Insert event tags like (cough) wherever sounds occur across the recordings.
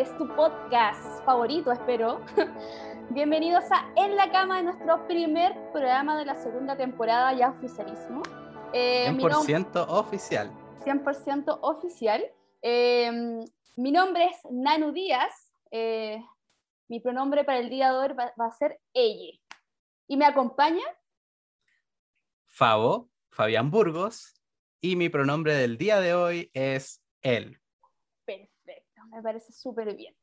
que es tu podcast favorito, espero. (laughs) Bienvenidos a En la Cama, de nuestro primer programa de la segunda temporada, ya oficialísimo. 100% eh, oficial. 100% oficial. Eh, mi nombre es Nanu Díaz. Eh, mi pronombre para el día de hoy va, a ser ella. Y me acompaña. Fabo, Fabián Burgos. Y mi pronombre del día de hoy es él. Me parece súper bien.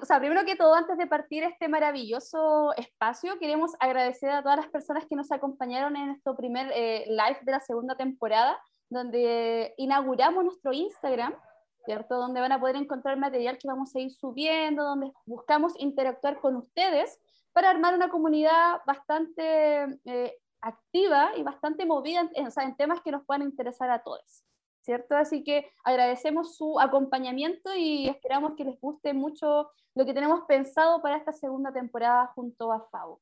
O sea, primero que todo, antes de partir este maravilloso espacio, queremos agradecer a todas las personas que nos acompañaron en nuestro primer eh, live de la segunda temporada, donde inauguramos nuestro Instagram, ¿cierto? Donde van a poder encontrar material que vamos a ir subiendo, donde buscamos interactuar con ustedes para armar una comunidad bastante eh, activa y bastante movida en, en temas que nos puedan interesar a todos. ¿Cierto? Así que agradecemos su acompañamiento y esperamos que les guste mucho lo que tenemos pensado para esta segunda temporada junto a Fabo.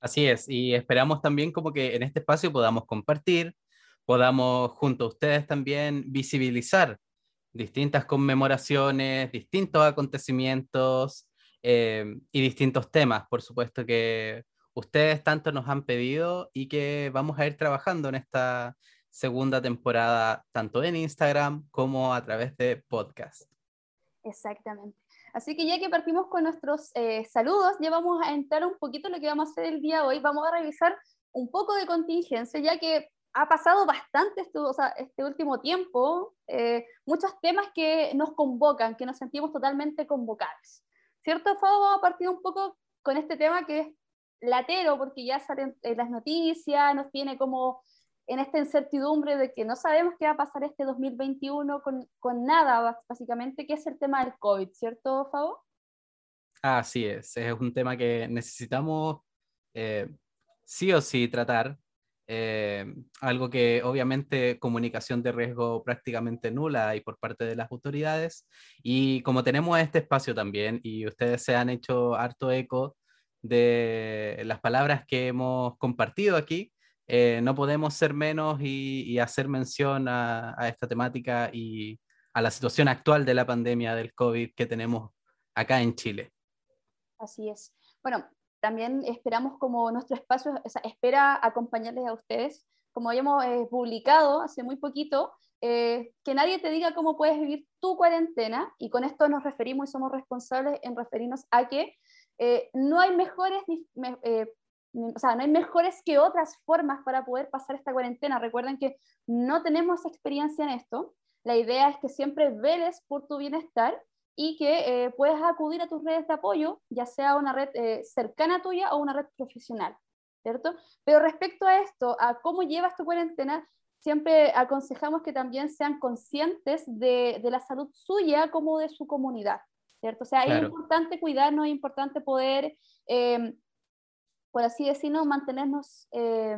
Así es, y esperamos también como que en este espacio podamos compartir, podamos junto a ustedes también visibilizar distintas conmemoraciones, distintos acontecimientos eh, y distintos temas, por supuesto que ustedes tanto nos han pedido y que vamos a ir trabajando en esta segunda temporada, tanto en Instagram como a través de podcast. Exactamente. Así que ya que partimos con nuestros eh, saludos, ya vamos a entrar un poquito en lo que vamos a hacer el día de hoy. Vamos a revisar un poco de contingencia, ya que ha pasado bastante este, este último tiempo, eh, muchos temas que nos convocan, que nos sentimos totalmente convocados. ¿Cierto, Fabo? Vamos a partir un poco con este tema que es latero, porque ya salen las noticias, nos tiene como en esta incertidumbre de que no sabemos qué va a pasar este 2021 con, con nada, básicamente, que es el tema del COVID, ¿cierto, Fabo? Así es, es un tema que necesitamos eh, sí o sí tratar. Eh, algo que obviamente comunicación de riesgo prácticamente nula y por parte de las autoridades. Y como tenemos este espacio también y ustedes se han hecho harto eco de las palabras que hemos compartido aquí, eh, no podemos ser menos y, hacer mención a, esta temática y a la situación actual de la pandemia del COVID que tenemos acá en Chile. Así es. Bueno, también esperamos como nuestro espacio espera acompañarles a ustedes, como habíamos eh, publicado hace muy poquito, eh, que nadie te diga cómo puedes vivir tu cuarentena, y con esto nos referimos y somos responsables en referirnos a que no hay mejores o sea, no hay mejores que otras formas para poder pasar esta cuarentena. Recuerden que no tenemos experiencia en esto. La idea es que siempre veles por tu bienestar y que eh, puedas acudir a tus redes de apoyo, ya sea una red eh, cercana a tuya o una red profesional, ¿cierto? Pero respecto a esto, a cómo llevas tu cuarentena, siempre aconsejamos que también sean conscientes de, de la salud suya como de su comunidad, ¿cierto? O sea, es importante cuidarnos, es importante poder eh, por así decirlo, mantenernos eh,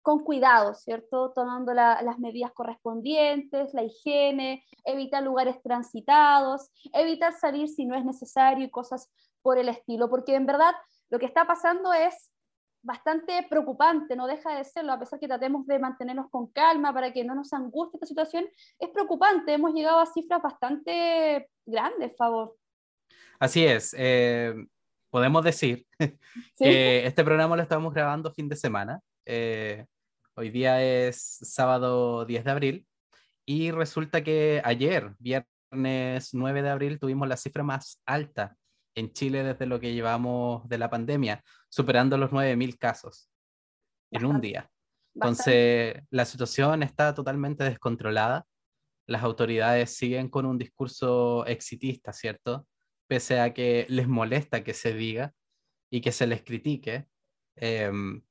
con cuidado, ¿cierto? Tomando las medidas correspondientes, la higiene, evitar lugares transitados, evitar salir si no es necesario y cosas por el estilo, porque en verdad lo que está pasando es bastante preocupante, no deja de serlo, a pesar que tratemos de mantenernos con calma para que no nos angustie esta situación, es preocupante, hemos llegado a cifras bastante grandes, favor. Así es, eh, podemos decir (laughs) que este programa lo estamos grabando fin de semana. Eh, hoy día es sábado 10 de abril y resulta que ayer, viernes 9 de abril, tuvimos la cifra más alta en Chile desde lo que llevamos de la pandemia, superando los 9.000 casos en un día. Entonces, la situación está totalmente descontrolada. Las autoridades siguen con un discurso exitista, ¿cierto? Pese a que les molesta que se diga y que se les critique. Em,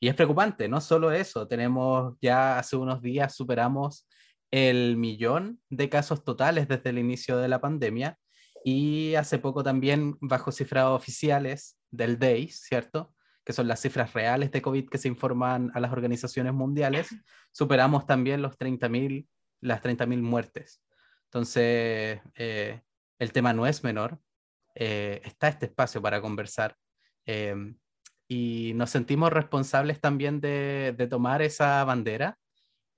y es preocupante, no solo eso, tenemos ya hace unos días superamos el millón de casos totales desde el inicio de la pandemia y hace poco también bajo cifras oficiales del DAIS, ¿cierto? Que son las cifras reales de COVID que se informan a las organizaciones mundiales, (clears throat) superamos también los 30.000, las 30.000 muertes. Entonces, eh, el tema no es menor, eh, está este espacio para conversar em, y nos sentimos responsables también de, tomar esa bandera,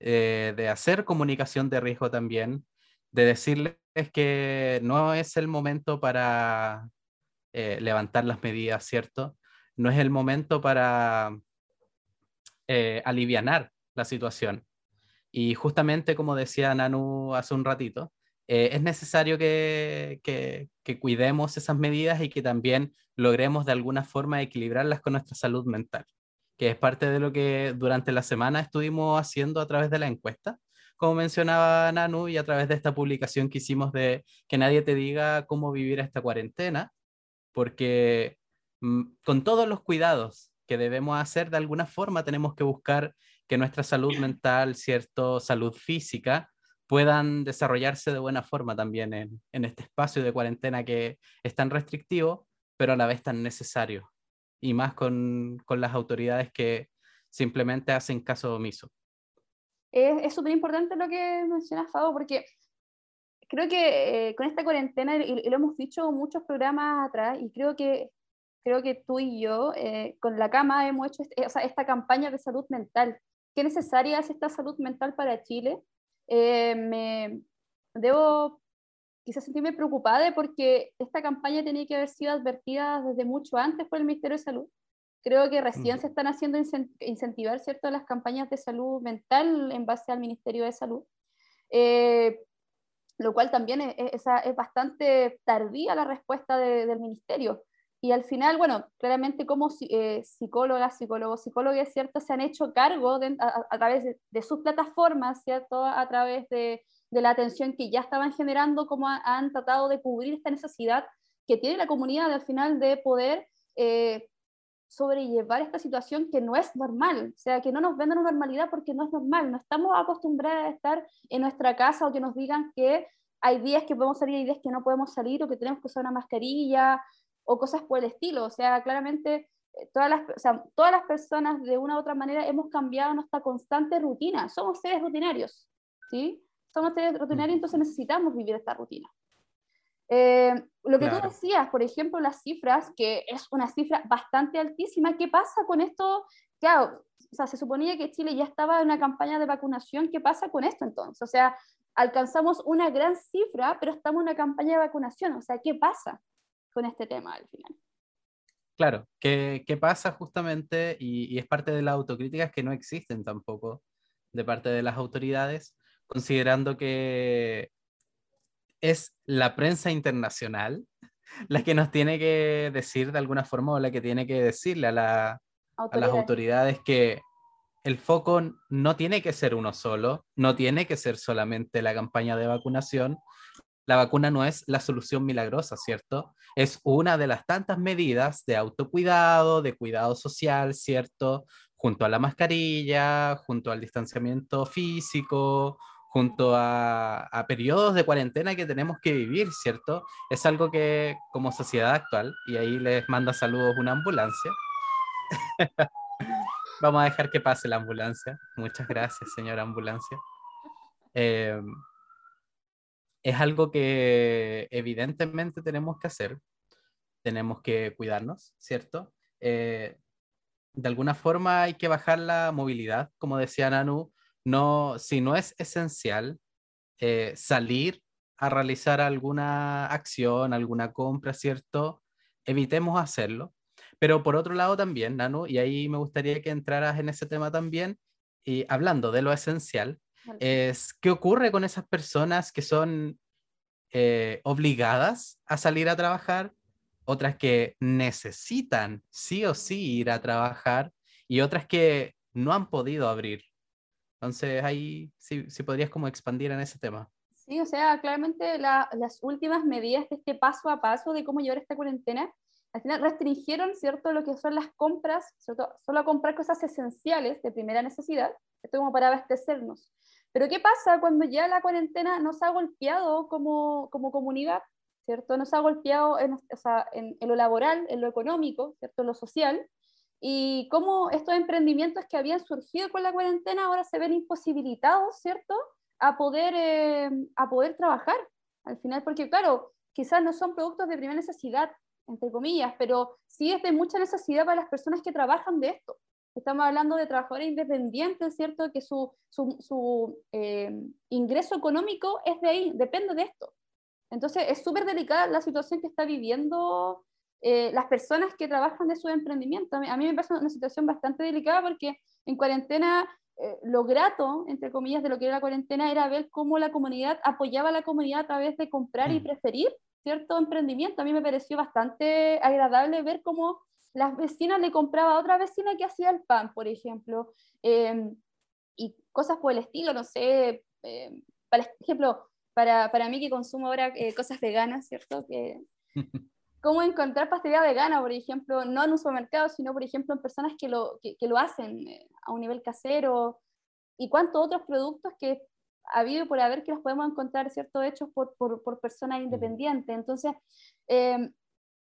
eh, de hacer comunicación de riesgo también, de decirles que no es el momento para eh, levantar las medidas, ¿cierto? No es el momento para alivianar la situación. Y justamente como decía Nanu hace un ratito, eh, es necesario que, que, que, cuidemos esas medidas y que también logremos de alguna forma equilibrarlas con nuestra salud mental, que es parte de lo que durante la semana estuvimos haciendo a través de la encuesta, como mencionaba Nanu, y a través de esta publicación que hicimos de que nadie te diga cómo vivir esta cuarentena, porque mm, con todos los cuidados que debemos hacer, de alguna forma tenemos que buscar que nuestra salud mental, cierto, salud física, puedan desarrollarse de buena forma también en, en, este espacio de cuarentena que es tan restrictivo, pero a la vez tan necesario. Y más con, con las autoridades que simplemente hacen caso omiso. Es súper importante lo que mencionas, Fabo, porque creo que eh, con esta cuarentena, y, y, lo hemos dicho muchos programas atrás, y creo que creo que tú y yo, eh, con la cama, hemos hecho este, o sea, esta campaña de salud mental. ¿Qué necesaria es esta salud mental para Chile? Eh, me debo quizás sentirme preocupada porque esta campaña tenía que haber sido advertida desde mucho antes por el Ministerio de Salud. Creo que recién se están haciendo incentivar ¿cierto? las campañas de salud mental en base al Ministerio de Salud. Eh, lo cual también es, es, es, bastante tardía la respuesta de, del ministerio. Y al final, bueno, claramente como eh, psicólogas, psicólogos, psicólogas, ¿cierto? Se han hecho cargo de, a, a, través de, de, sus plataformas, ¿cierto? A través de, de, la atención que ya estaban generando, como ha, han tratado de cubrir esta necesidad que tiene la comunidad al final de poder eh, sobrellevar esta situación que no es normal, o sea, que no nos vendan una normalidad porque no es normal, no estamos acostumbrados a estar en nuestra casa o que nos digan que hay días que podemos salir y días que no podemos salir o que tenemos que usar una mascarilla o cosas por el estilo. O sea, claramente eh, todas las, o sea, todas las personas de una u otra manera hemos cambiado nuestra constante rutina. Somos seres rutinarios, ¿sí? Somos seres rutinarios, entonces necesitamos vivir esta rutina. Eh, lo que claro. tú decías, por ejemplo, las cifras, que es una cifra bastante altísima, ¿qué pasa con esto? Claro, o sea, se suponía que Chile ya estaba en una campaña de vacunación, ¿qué pasa con esto entonces? O sea, alcanzamos una gran cifra, pero estamos en una campaña de vacunación, o sea, ¿qué pasa? Con este tema al final. Claro, ¿qué, qué pasa justamente? Y, y, es parte de las autocríticas que no existen tampoco de parte de las autoridades, considerando que es la prensa internacional (laughs) la que nos tiene que decir de alguna forma o la que tiene que decirle a, la, a las autoridades que el foco no tiene que ser uno solo, no tiene que ser solamente la campaña de vacunación, la vacuna no es la solución milagrosa, ¿cierto? Es una de las tantas medidas de autocuidado, de cuidado social, ¿cierto? Junto a la mascarilla, junto al distanciamiento físico, junto a, periodos de cuarentena que tenemos que vivir, ¿cierto? Es algo que como sociedad actual, y ahí les manda saludos una ambulancia. (laughs) Vamos a dejar que pase la ambulancia. Muchas gracias, señora ambulancia. Eh, es algo que evidentemente tenemos que hacer, tenemos que cuidarnos, ¿cierto? Eh, de alguna forma hay que bajar la movilidad, como decía Nanu, no, si no es esencial eh, salir a realizar alguna acción, alguna compra, ¿cierto? Evitemos hacerlo. Pero por otro lado también, Nanu, y ahí me gustaría que entraras en ese tema también, y hablando de lo esencial, es qué ocurre con esas personas que son eh, obligadas a salir a trabajar, otras que necesitan sí o sí ir a trabajar y otras que no han podido abrir. Entonces ahí sí, sí podrías como expandir en ese tema. Sí, o sea, claramente la, las últimas medidas de este paso a paso de cómo llevar esta cuarentena, al final restringieron, ¿cierto?, lo que son las compras, ¿cierto? solo comprar cosas esenciales de primera necesidad, esto como para abastecernos. Pero ¿qué pasa cuando ya la cuarentena nos ha golpeado como, como comunidad? ¿Cierto? Nos ha golpeado en, en, lo laboral, en lo económico, ¿cierto? En lo social. Y cómo estos emprendimientos que habían surgido con la cuarentena ahora se ven imposibilitados, ¿cierto? A poder, eh, a poder trabajar al final, porque claro, quizás no son productos de primera necesidad, entre comillas, pero sí es de mucha necesidad para las personas que trabajan de esto. Estamos hablando de trabajadores independientes, ¿cierto? Que su, su, su eh, ingreso económico es de ahí, depende de esto. Entonces, es súper delicada la situación que está viviendo eh, las personas que trabajan de su emprendimiento. A mí, me parece una situación bastante delicada porque en cuarentena, eh, lo grato, entre comillas, de lo que era la cuarentena era ver cómo la comunidad apoyaba a la comunidad a través de comprar y mm. preferir cierto emprendimiento. A mí me pareció bastante agradable ver cómo las vecinas le compraba a otra vecina que hacía el pan, por ejemplo, em, y cosas por el estilo, no sé, em, por ejemplo, para, para, mí que consumo ahora eh, cosas veganas, ¿cierto? Que, (laughs) ¿Cómo encontrar pastelería vegana, por ejemplo, no en un supermercado, sino, por ejemplo, en personas que lo, que, que lo hacen eh, a un nivel casero? ¿Y cuántos otros productos que ha habido por haber que los podemos encontrar, ¿cierto?, hechos por, por, por personas independientes. Entonces, eh,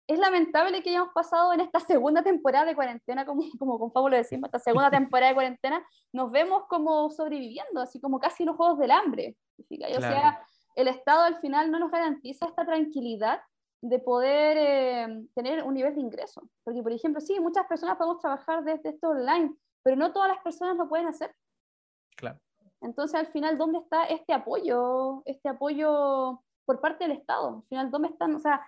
es lamentable que hayamos pasado en esta (laughs) segunda temporada de cuarentena, como, como con Fábula decimos, esta segunda temporada de cuarentena, nos vemos como sobreviviendo, así como casi los juegos del hambre. O sea, el Estado al final no nos garantiza esta tranquilidad de poder eh, tener un nivel de ingreso. Porque, por ejemplo, sí, muchas personas podemos trabajar desde esto online, pero no todas las personas lo pueden hacer. Claro. Entonces, al final, ¿dónde está este apoyo? Este apoyo por parte del Estado. Al final, ¿dónde están? O sea,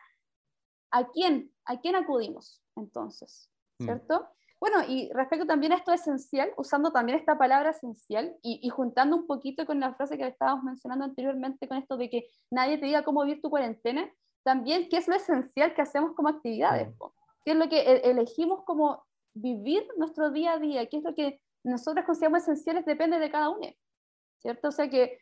¿a quién? ¿A quién acudimos entonces? Mm. ¿Cierto? Bueno, y respecto también a esto esencial, usando también esta palabra esencial y, juntando un poquito con la frase que estábamos mencionando anteriormente con esto de que nadie te diga cómo vivir tu cuarentena, también qué es lo esencial que hacemos como actividades, mm. qué es lo que e, elegimos como vivir nuestro día a día, qué es lo que nosotros consideramos esenciales depende de cada uno. ¿cierto? O sea que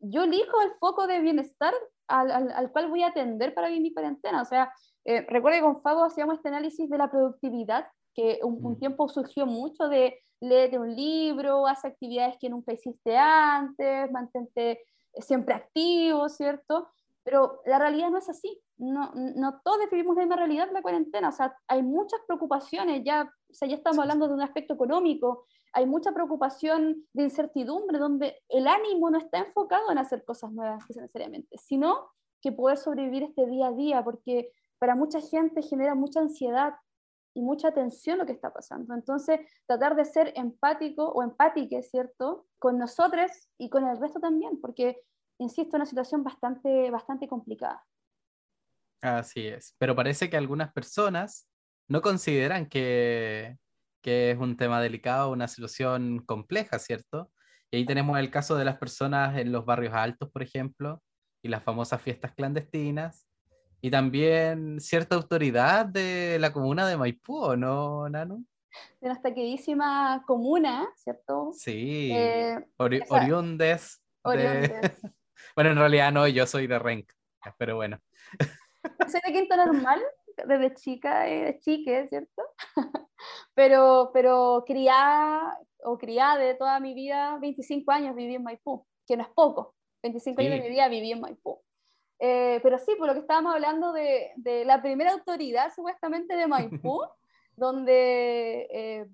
yo elijo el foco de bienestar al, al, cual voy a atender para vivir mi cuarentena. O sea, eh, recuerdo que con Fabo hacíamos este análisis de la productividad, que un, un, mm. tiempo surgió mucho de leer un libro, haz actividades que nunca hiciste antes, mantente siempre activo, ¿cierto? Pero la realidad no es así. No, no todos vivimos la misma realidad en la cuarentena. O sea, hay muchas preocupaciones. Ya, o sea, ya estamos hablando de un aspecto económico, hay mucha preocupación de incertidumbre, donde el ánimo no está enfocado en hacer cosas nuevas necesariamente, sino que poder sobrevivir este día a día, porque para mucha gente genera mucha ansiedad y mucha tensión lo que está pasando. Entonces, tratar de ser empático o empátique, ¿cierto? Con nosotros y con el resto también, porque, insisto, es una situación bastante, bastante complicada. Así es, pero parece que algunas personas no consideran que, que es un tema delicado, una situación compleja, ¿cierto? Y ahí tenemos el caso de las personas en los barrios altos, por ejemplo, y las famosas fiestas clandestinas, y también cierta autoridad de la comuna de Maipú, ¿no, Nano? De nuestra queridísima comuna, ¿cierto? Sí, eh, oriundes. (laughs) bueno, en realidad no, yo soy de Renca, pero bueno. Soy de Quinto Normal, desde chica, eh, chique, ¿cierto? (laughs) pero, pero criada o criada de toda mi vida, 25 años viví en Maipú, que no es poco, 25 años de mi vida viví en Maipú. Eh, pero sí, por lo que estábamos hablando de, de la primera autoridad supuestamente de Maipú, (laughs) donde... Eh,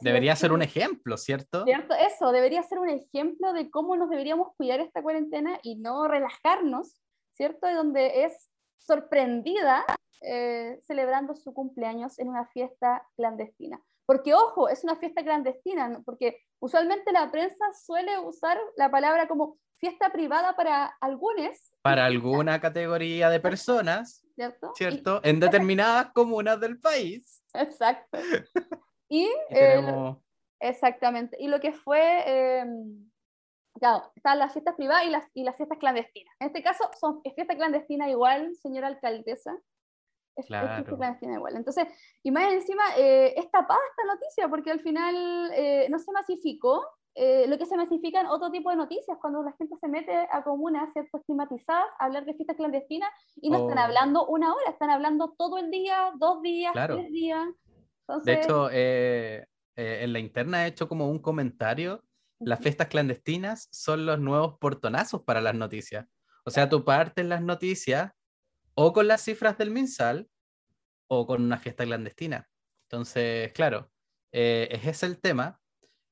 debería ser un ejemplo, ¿cierto? ¿cierto? Eso, debería ser un ejemplo de cómo nos deberíamos cuidar esta cuarentena y no relajarnos, ¿cierto? De donde es sorprendida eh, celebrando su cumpleaños en una fiesta clandestina. Porque, ojo, es una fiesta clandestina, porque usualmente la prensa suele usar la palabra como fiesta privada para algunos. Para alguna categoría de personas, ¿cierto? ¿cierto? en determinadas comunas del país. Exacto. (laughs) Y, exactamente. Y lo que fue em, claro, están las fiestas privadas y las, y las fiestas clandestinas. En este caso, son, es fiesta clandestina igual, señora alcaldesa. Es, fiesta clandestina igual. Entonces, y más encima, eh, es tapada esta noticia porque al final eh, no se masificó. Eh, lo que se masifican otro tipo de noticias, cuando la gente se mete a comunas, ¿cierto? Estigmatizadas, a hablar de fiestas clandestinas y no están oh. hablando una hora, están hablando todo el día, dos días, tres días. De hecho, en la interna he hecho como un comentario las fiestas clandestinas son los nuevos portonazos para las noticias. O sea, tú partes las noticias o con las cifras del MinSal o con una fiesta clandestina. Entonces, claro, eh, es ese el tema.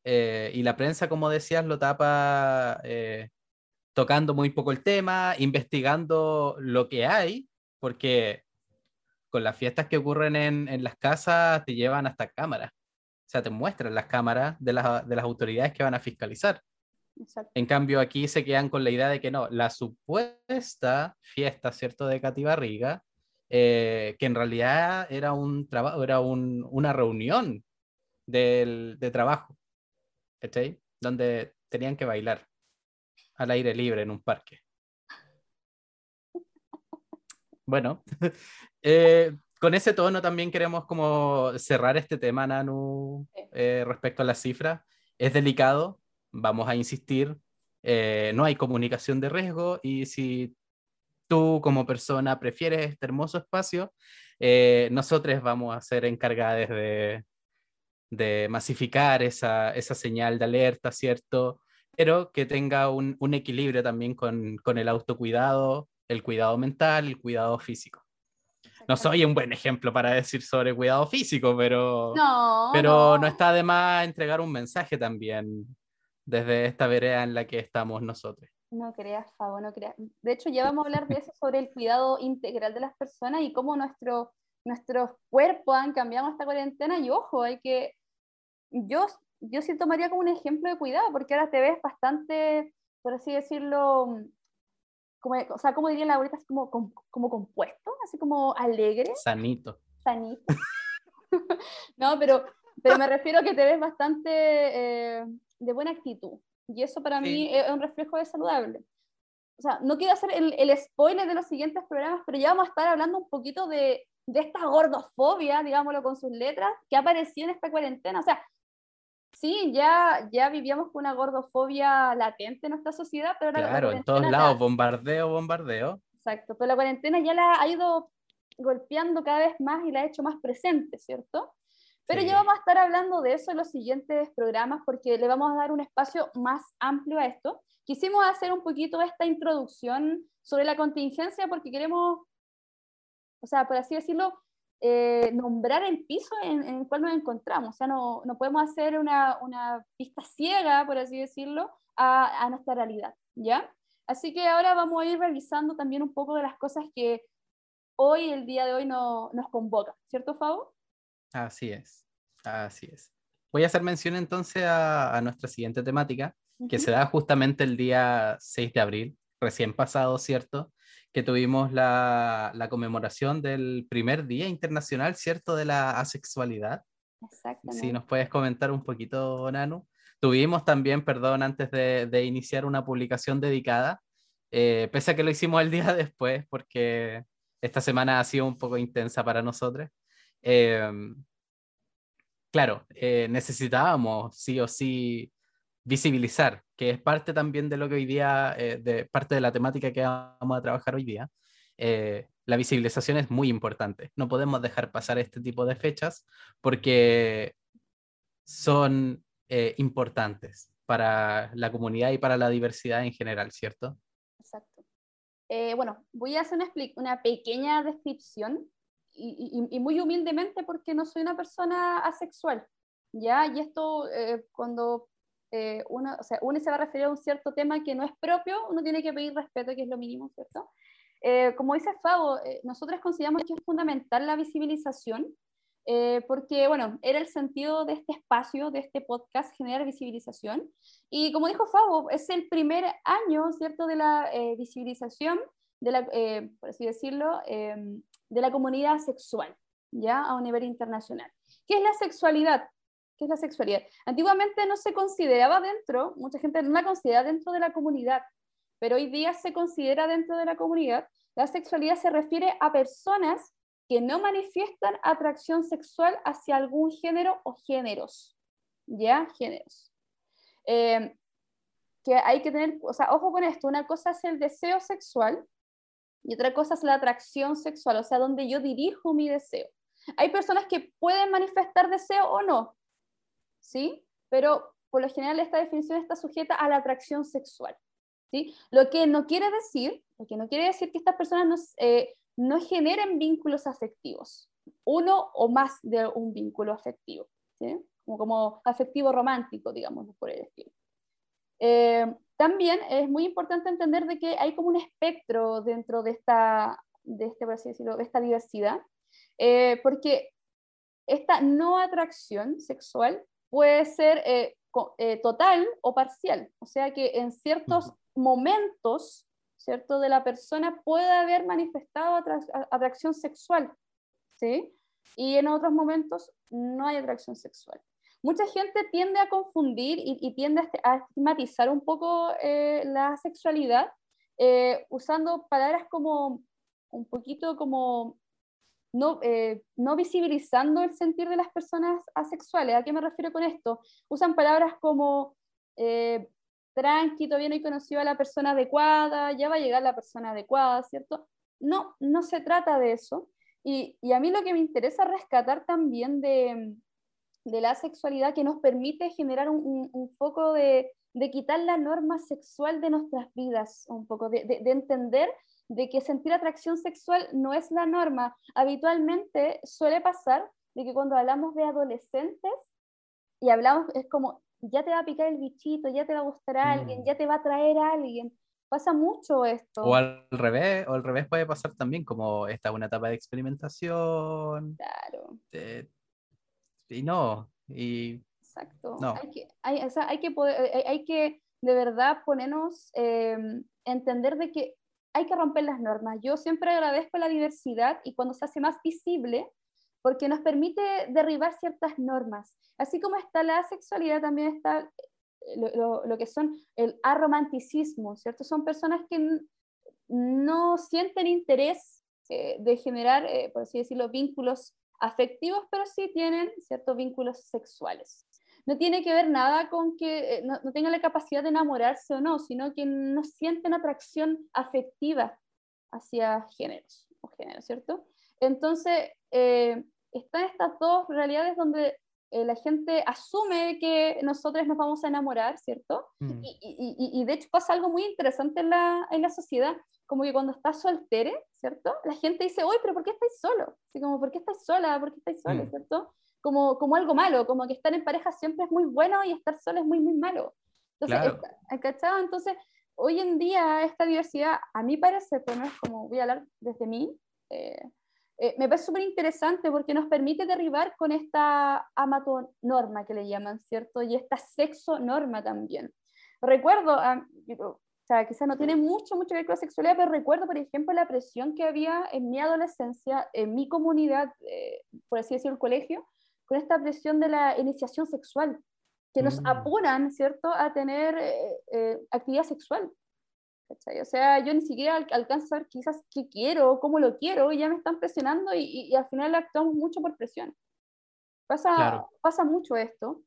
Eh, y la prensa, como decías, lo tapa eh, tocando muy poco el tema, investigando lo que hay, porque con las fiestas que ocurren en, en las casas te llevan hasta cámaras. O sea, te muestran las cámaras de, de las autoridades que van a fiscalizar. En cambio, aquí se quedan con la idea de que no, la supuesta fiesta, ¿cierto?, de Katy Barriga, eh, que en realidad era, un trabajo, era un, una reunión del, de trabajo, ¿cachai? Donde tenían que bailar al aire libre en un parque. Bueno, (laughs) eh, con ese tono también queremos como cerrar este tema, Nanu, eh, respecto a las cifras. Es delicado, vamos a insistir, eh, no hay comunicación de riesgo y si tú como persona prefieres este hermoso espacio, eh, nosotros vamos a ser encargados de, de masificar esa, esa, señal de alerta, ¿cierto? Pero que tenga un, un equilibrio también con, con, el autocuidado, el cuidado mental, el cuidado físico. No soy un buen ejemplo para decir sobre cuidado físico, pero no, pero no. no está de más entregar un mensaje también desde esta vereda en la que estamos nosotros. No creas, Fabo, no creas. De hecho, ya vamos a hablar de eso, sobre el cuidado integral de las personas y cómo nuestro, nuestros cuerpos han cambiado esta cuarentena. Y ojo, hay que. Yo, yo sí tomaría como un ejemplo de cuidado, porque ahora te ves bastante, por así decirlo, como, o sea, como diría la ahorita, así como, como, compuesto, así como alegre. Sanito. Sanito. (laughs) no, pero, pero me refiero a que te ves bastante. Eh, de buena actitud. Y eso para mí es un reflejo de saludable. O sea, no quiero hacer el, el, spoiler de los siguientes programas, pero ya vamos a estar hablando un poquito de, de esta gordofobia, digámoslo con sus letras, que apareció en esta cuarentena. O sea, sí, ya, ya vivíamos con una gordofobia latente en nuestra sociedad, pero ahora Claro, en todos lados, bombardeo, bombardeo. Exacto, pero la cuarentena ya la ha ido golpeando cada vez más y la ha hecho más presente, ¿cierto? Pero ya vamos a estar hablando de eso en los siguientes programas porque le vamos a dar un espacio más amplio a esto. Quisimos hacer un poquito esta introducción sobre la contingencia porque queremos, o sea, por así decirlo, eh, nombrar el piso en, el cual nos encontramos. O sea, no, no podemos hacer una, una, pista ciega, por así decirlo, a, a nuestra realidad, ¿ya? Así que ahora vamos a ir revisando también un poco de las cosas que hoy, el día de hoy, no, nos convoca, ¿cierto, Fabo? Así es, así es. Voy a hacer mención entonces a, nuestra siguiente temática, que se da justamente el día 6 de abril, recién pasado, ¿cierto? Que tuvimos la, la conmemoración del primer Día Internacional, ¿cierto? De la asexualidad. Exactamente. Si nos puedes comentar un poquito, Nanu. Tuvimos también, perdón, antes de, de iniciar una publicación dedicada, eh, pese a que lo hicimos el día (laughs) después, porque esta semana ha sido un poco intensa para nosotros. Em, claro, eh, necesitábamos sí o sí visibilizar, que es parte también de lo que hoy día, eh, de parte de la temática que vamos a trabajar hoy día. Eh, la visibilización es muy importante. No podemos dejar pasar este tipo de fechas porque son importantes para la comunidad y para la diversidad en general, ¿cierto? Exacto. bueno, voy a hacer una, una pequeña descripción y, muy humildemente porque no soy una persona asexual, ¿ya? Y esto eh, cuando eh, uno, o sea, uno se va a referir a un cierto tema que no es propio, uno tiene que pedir respeto, que es lo mínimo, ¿cierto? Eh, como dice Fabo, nosotros consideramos que es fundamental la visibilización, porque, bueno, era el sentido de este espacio, de este podcast, generar visibilización. Y como dijo Fabo, es el primer año, ¿cierto?, de la visibilización, de la, por así decirlo, de la comunidad sexual, ya a un nivel internacional. ¿Qué es la sexualidad? ¿Qué es la sexualidad? Antiguamente no se consideraba dentro, mucha gente no la considera dentro de la comunidad, pero hoy día se considera dentro de la comunidad. La sexualidad se refiere a personas que no manifiestan atracción sexual hacia algún género o géneros, ¿ya? Géneros. Eh, que hay que tener, o sea, ojo con esto, una cosa es el deseo sexual y otra cosa es la atracción sexual, o sea, donde yo dirijo mi deseo. Hay personas que pueden manifestar deseo o no, ¿sí? Pero por lo general esta definición está sujeta a la atracción sexual, ¿sí? Lo que no quiere decir, lo que no quiere decir que estas personas no, eh, no generen vínculos afectivos, uno o más de un vínculo afectivo, ¿sí? Como, como afectivo romántico, digamos, por el estilo. Eh, también es muy importante entender de que hay como un espectro dentro de esta, de este, por así decirlo, de esta diversidad, eh, porque esta no atracción sexual puede ser eh, eh, total o parcial, o sea que en ciertos momentos, ¿cierto?, de la persona puede haber manifestado atracción sexual, ¿sí? Y en otros momentos no hay atracción sexual. Mucha gente tiende a confundir y, tiende a estigmatizar un poco eh, la sexualidad usando palabras como un poquito como no, eh, no visibilizando el sentir de las personas asexuales. ¿A qué me refiero con esto? Usan palabras como eh, tranqui, todavía no he conocido a la persona adecuada, ya va a llegar la persona adecuada, ¿cierto? No, no se trata de eso. Y, y a mí lo que me interesa rescatar también de, de la sexualidad que nos permite generar un, un, foco de, de, quitar la norma sexual de nuestras vidas, un poco, de, de entender de que sentir atracción sexual no es la norma. Habitualmente suele pasar de que cuando hablamos de adolescentes y hablamos, es como, ya te va a picar el bichito, ya te va a gustar a alguien, mm. ya te va a traer a alguien. Pasa mucho esto. O al revés, o al revés puede pasar también, como esta una etapa de experimentación. Claro. y no, y... Exacto. Hay, que, hay, hay, que poder, hay, que de verdad ponernos, eh, entender de que hay que romper las normas. Yo siempre agradezco la diversidad y cuando se hace más visible, porque nos permite derribar ciertas normas. Así como está la sexualidad, también está eh, lo, que son el aromanticismo, ¿cierto? Son personas que no sienten interés eh, de generar, eh, por así decirlo, vínculos afectivos, pero sí tienen ciertos vínculos sexuales no tiene que ver nada con que eh, no, no tengan la capacidad de enamorarse o no, sino que no sienten atracción afectiva hacia géneros o género, ¿cierto? Entonces, eh, están estas dos realidades donde eh, la gente asume que nosotros nos vamos a enamorar, ¿cierto? Mm. Y, y, y, de hecho pasa algo muy interesante en la, en la sociedad, como que cuando estás soltere, ¿cierto? La gente dice, oye, pero ¿por qué estáis solo? Así como, ¿por qué estáis sola? ¿Por qué estáis sola? Mm. ¿Cierto? Como, como algo malo, como que estar en pareja siempre es muy bueno y estar solo es muy, muy malo. Entonces, claro. Entonces, hoy en día esta diversidad, a mí parece, pero no es como voy a hablar desde mí, eh, eh, me parece súper interesante porque nos permite derribar con esta amato-norma que le llaman, ¿cierto? Y esta sexo-norma también. Recuerdo, ah, o sea, quizás no tiene mucho, mucho que ver con la sexualidad, pero recuerdo, por ejemplo, la presión que había en mi adolescencia, en mi comunidad, eh, por así decirlo, el colegio, con esta presión de la iniciación sexual, que nos mm. apuran, ¿cierto?, a tener eh, eh, actividad sexual. O sea, yo ni siquiera alcanzo a saber quizás qué quiero, cómo lo quiero, y ya me están presionando y, y, al final actuamos mucho por presión. Pasa, pasa mucho esto.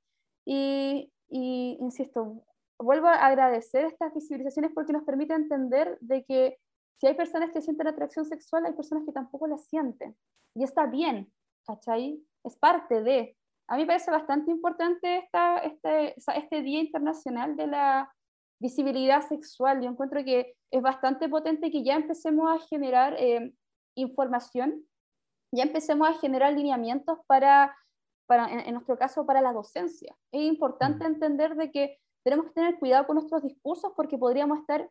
Y, y, insisto, vuelvo a agradecer estas visibilizaciones porque nos permite entender de que si hay personas que sienten atracción sexual, hay personas que tampoco la sienten. Y está bien, ¿cachai? Es parte de. A mí me parece bastante importante esta, este, este Día Internacional de la Visibilidad Sexual. Yo encuentro que es bastante potente que ya empecemos a generar eh, información, ya empecemos a generar lineamientos para, para en, nuestro caso, para la docencia. Es importante mm. entender de que tenemos que tener cuidado con nuestros discursos porque podríamos estar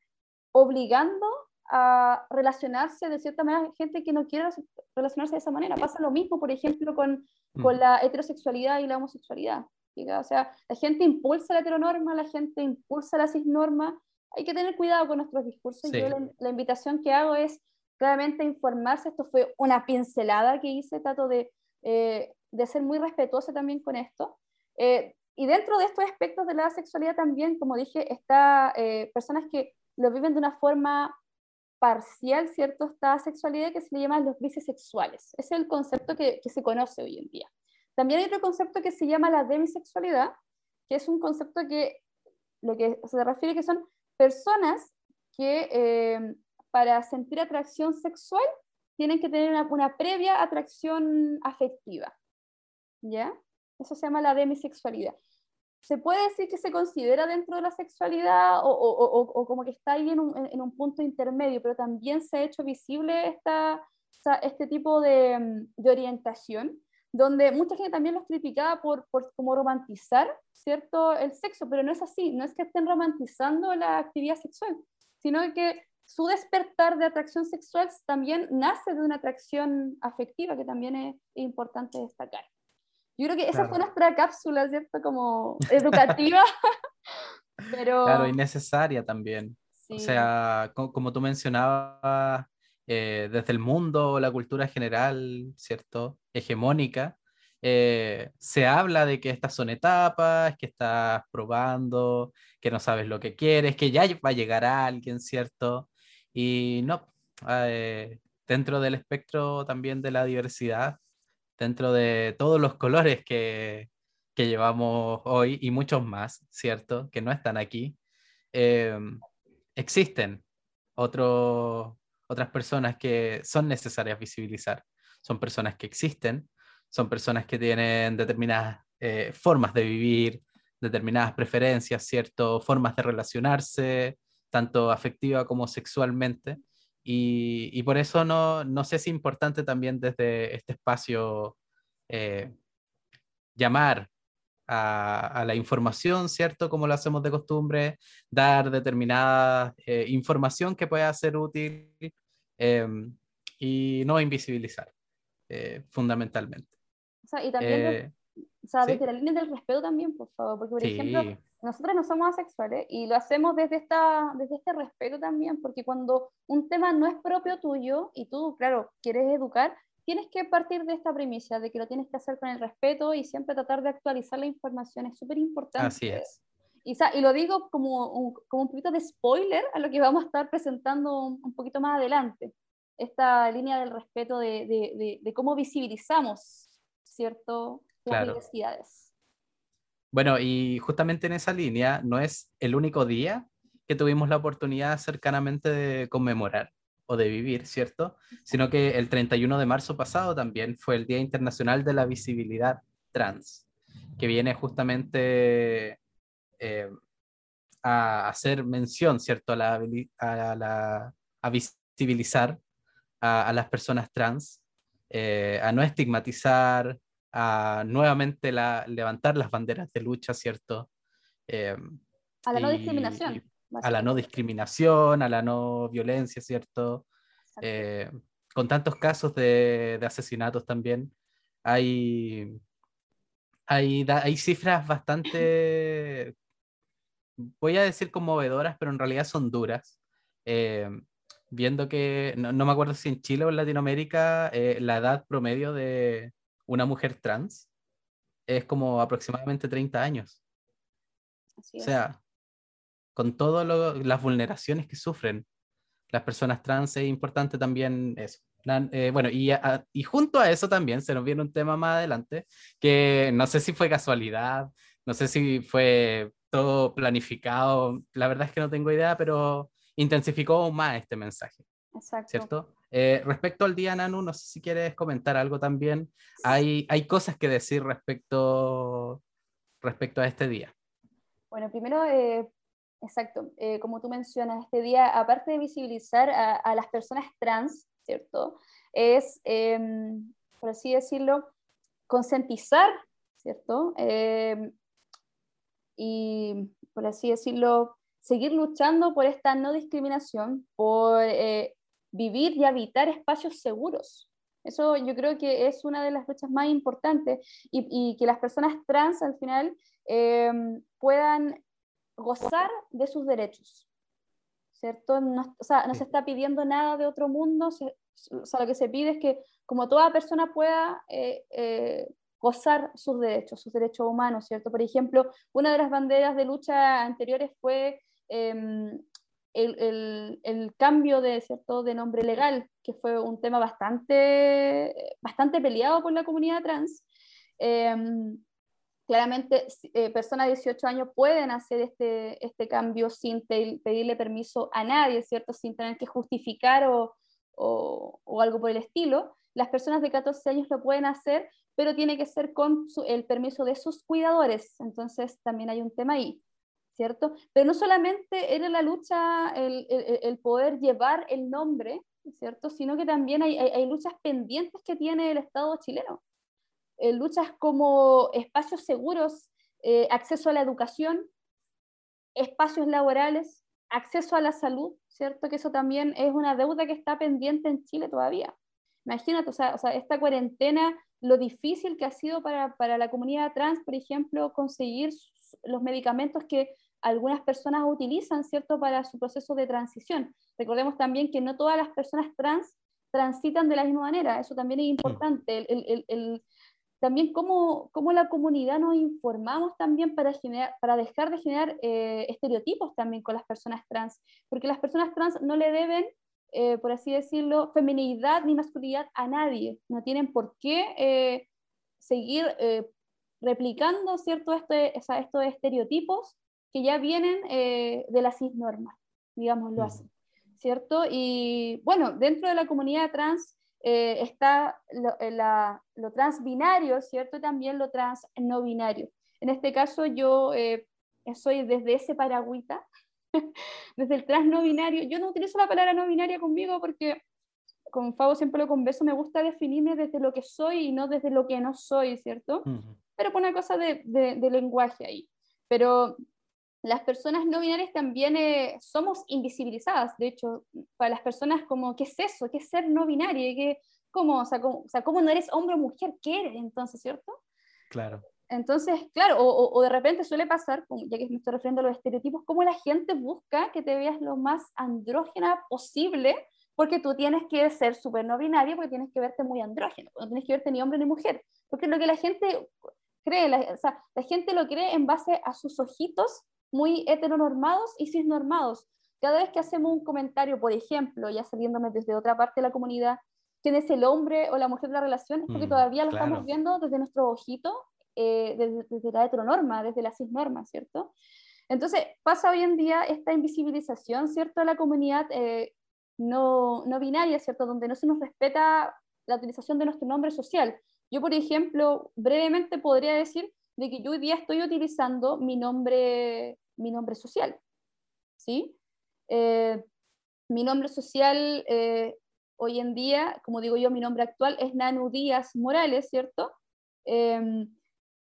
obligando a relacionarse de cierta manera gente que no quiere relacionarse de esa manera. Pasa lo mismo, por ejemplo, con, con la heterosexualidad y la homosexualidad. O sea, la gente impulsa la heteronorma, la gente impulsa la cisnorma. Hay que tener cuidado con nuestros discursos. Yo la, invitación que hago es claramente informarse. Esto fue una pincelada que hice, trato de, eh, de ser muy respetuosa también con esto. Eh, y dentro de estos aspectos de la sexualidad también, como dije, está eh, personas que lo viven de una forma parcial, ¿cierto?, esta sexualidad que se le llama los grises sexuales. Ese es el concepto que, que, se conoce hoy en día. También hay otro concepto que se llama la demisexualidad, que es un concepto que lo que se refiere que son personas que eh, para sentir atracción sexual tienen que tener una, una, previa atracción afectiva. ¿Ya? Eso se llama la demisexualidad se puede decir que se considera dentro de la sexualidad o, como que está ahí en un, punto intermedio, pero también se ha hecho visible esta, este tipo de, de, orientación, donde mucha gente también los criticaba por, por como romantizar, ¿cierto?, el sexo, pero no es así, no es que estén romantizando la actividad sexual, sino que su despertar de atracción sexual también nace de una atracción afectiva, que también es importante destacar. Yo creo que esa fue nuestra cápsula, ¿cierto? Como educativa, (laughs) pero... Claro, y necesaria también. O sea, como, tú mencionabas, eh, desde el mundo, la cultura general, ¿cierto? Hegemónica, eh, se habla de que estas son etapas, que estás probando, que no sabes lo que quieres, que ya va a llegar a alguien, ¿cierto? Y no, eh, dentro del espectro también de la diversidad, dentro de todos los colores que, que llevamos hoy y muchos más, ¿cierto? Que no están aquí, em, existen otro, otras personas que son necesarias visibilizar. Son personas que existen, son personas que tienen determinadas eh, formas de vivir, determinadas preferencias, ¿cierto? Formas de relacionarse, tanto afectiva como sexualmente. Y, por eso no, no, sé si es importante también desde este espacio eh, llamar a, la información, ¿cierto? Como lo hacemos de costumbre, dar determinada eh, información que pueda ser útil em, y no invisibilizar, eh, fundamentalmente. O sea, y también, o sea, desde la línea del respeto también, por favor, porque por ejemplo nosotros no somos asexuales y lo hacemos desde, esta, desde este respeto también, porque cuando un tema no es propio tuyo y tú, claro, quieres educar, tienes que partir de esta premisa, de que lo tienes que hacer con el respeto y siempre tratar de actualizar la información, es súper importante. Así es. Y, y, lo digo como un, como un poquito de spoiler a lo que vamos a estar presentando un, poquito más adelante, esta línea del respeto de, de, de, cómo visibilizamos, ¿cierto?, las diversidades. Bueno, y justamente en esa línea, no es el único día que tuvimos la oportunidad cercanamente de conmemorar o de vivir, ¿cierto? Sino que el 31 de marzo pasado también fue el Día Internacional de la Visibilidad Trans, que viene justamente eh, a hacer mención, ¿cierto? A, la, a, a visibilizar a, las personas trans, eh, a no estigmatizar, a nuevamente la, levantar las banderas de lucha, ¿cierto? Em, a la no discriminación. a la no discriminación, a la no violencia, ¿cierto? Eh, con tantos casos de, de, asesinatos también, hay, hay, hay cifras bastante, voy a decir conmovedoras, pero en realidad son duras. Em, viendo que, no, me acuerdo si en Chile o en Latinoamérica, eh, la edad promedio de, una mujer trans es como aproximadamente 30 años. o sea, con todas las vulneraciones que sufren las personas trans, es importante también eso. Eh, bueno, y, y, junto a eso también se nos viene un tema más adelante, que no sé si fue casualidad, no sé si fue todo planificado, la verdad es que no tengo idea, pero intensificó aún más este mensaje. Exacto. ¿Cierto? Eh, respecto al día Nanu, no sé si quieres comentar algo también. Hay, hay cosas que decir respecto, respecto a este día. Bueno, primero, eh, exacto, eh, como tú mencionas, este día, aparte de visibilizar a, las personas trans, ¿cierto? Es, em, por así decirlo, concientizar, ¿cierto? Em, y, por así decirlo, seguir luchando por esta no discriminación, por vivir y habitar espacios seguros. Eso yo creo que es una de las luchas más importantes y, que las personas trans al final em, puedan gozar de sus derechos, ¿cierto? No, o sea, no se está pidiendo nada de otro mundo, o sea, lo que se pide es que como toda persona pueda eh, eh, gozar sus derechos, sus derechos humanos, ¿cierto? Por ejemplo, una de las banderas de lucha anteriores fue em, el, cambio de, ¿cierto? de nombre legal, que fue un tema bastante, bastante peleado por la comunidad trans. Em, claramente, eh, personas de 18 años pueden hacer este, este cambio sin pedirle permiso a nadie, ¿cierto? sin tener que justificar o, o, algo por el estilo. Las personas de 14 años lo pueden hacer, pero tiene que ser con el permiso de sus cuidadores. Entonces, también hay un tema ahí. ¿Cierto? Pero no solamente era la lucha, el, el, poder llevar el nombre, ¿cierto? Sino que también hay, hay, luchas pendientes que tiene el Estado chileno. Eh, luchas como espacios seguros, eh, acceso a la educación, espacios laborales, acceso a la salud, ¿cierto? Que eso también es una deuda que está pendiente en Chile todavía. Imagínate, o sea, o sea, esta cuarentena, lo difícil que ha sido para, para la comunidad trans, por ejemplo, conseguir los medicamentos que algunas personas utilizan, ¿cierto?, para su proceso de transición. Recordemos también que no todas las personas trans transitan de la misma manera, eso también es importante. El, el, también cómo, cómo, la comunidad nos informamos también para, generar, para dejar de generar eh, estereotipos también con las personas trans, porque las personas trans no le deben, eh, por así decirlo, feminidad ni masculinidad a nadie, no tienen por qué eh, seguir replicando ¿cierto? Este, estos estereotipos que ya vienen de la cisnorma, digámoslo así, ¿cierto? Y bueno, dentro de la comunidad trans eh, está lo, eh, la, lo, transbinario, ¿cierto? También lo trans no binario. En este caso yo eh, soy desde ese paragüita, (laughs) desde el trans no binario. Yo no utilizo la palabra no binaria conmigo porque con Fabo siempre lo converso, me gusta definirme desde lo que soy y no desde lo que no soy, ¿cierto? Pero por una cosa de, de, lenguaje ahí. Pero las personas no binarias también eh, somos invisibilizadas. De hecho, para las personas como, ¿qué es eso? ¿Qué es ser no binario? ¿Qué, cómo, o, sea, cómo, o sea, ¿cómo no eres hombre o mujer? ¿Qué eres entonces, cierto? Claro. Entonces, claro, o, o, de repente suele pasar, ya que me estoy refiriendo a los estereotipos, cómo la gente busca que te veas lo más andrógena posible, porque tú tienes que ser súper no binario, porque tienes que verte muy andrógeno, no tienes que verte ni hombre ni mujer, porque lo que la gente cree, la, o sea, la gente lo cree en base a sus ojitos muy heteronormados y cisnormados. Cada vez que hacemos un comentario, por ejemplo, ya saliéndome desde otra parte de la comunidad, quién es el hombre o la mujer de la relación, es porque mm, todavía lo estamos viendo desde nuestro ojito, eh, desde, la heteronorma, desde la cisnorma, ¿cierto? Entonces, pasa hoy en día esta invisibilización, ¿cierto?, de la comunidad eh, no, no binaria, ¿cierto?, donde no se nos respeta la utilización de nuestro nombre social. Yo, por ejemplo, brevemente podría decir de que yo hoy día estoy utilizando mi nombre, mi nombre social. ¿sí? Eh, mi nombre social eh, hoy en día, como digo yo, mi nombre actual es Nanu Díaz Morales, ¿cierto? Em,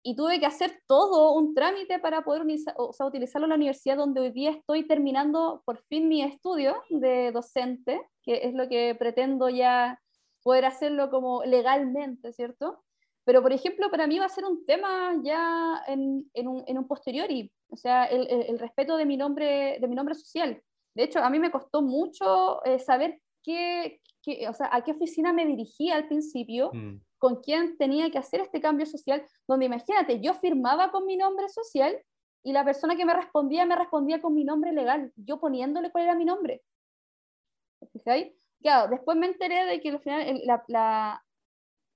y tuve que hacer todo un trámite para poder o sea, utilizarlo en la universidad donde hoy día estoy terminando por fin mi estudio de docente, que es lo que pretendo ya poder hacerlo como legalmente, ¿cierto? Pero, por ejemplo, para mí va a ser un tema ya en, en, un, en un, posteriori, o sea, el, el, respeto de mi, nombre, de mi nombre social. De hecho, a mí me costó mucho eh, saber qué, qué, o sea, a qué oficina me dirigía al principio, mm. con quién tenía que hacer este cambio social, donde imagínate, yo firmaba con mi nombre social y la persona que me respondía me respondía con mi nombre legal, yo poniéndole cuál era mi nombre. ¿Fijáis? Claro, después me enteré de que al final la, la,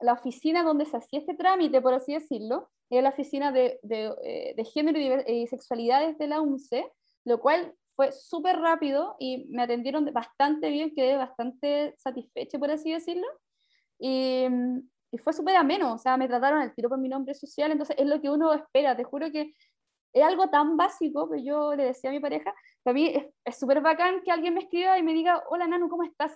la oficina donde se hacía este trámite, por así decirlo, era la oficina de, eh, género y, sexualidades de la UNCE, lo cual fue súper rápido y me atendieron bastante bien, quedé bastante satisfecha, por así decirlo. Y, y fue súper ameno, o sea, me trataron al tiro por mi nombre social, entonces es lo que uno espera, te juro que es algo tan básico que yo le decía a mi pareja, para mí es súper bacán que alguien me escriba y me diga, hola Nanu, ¿cómo estás?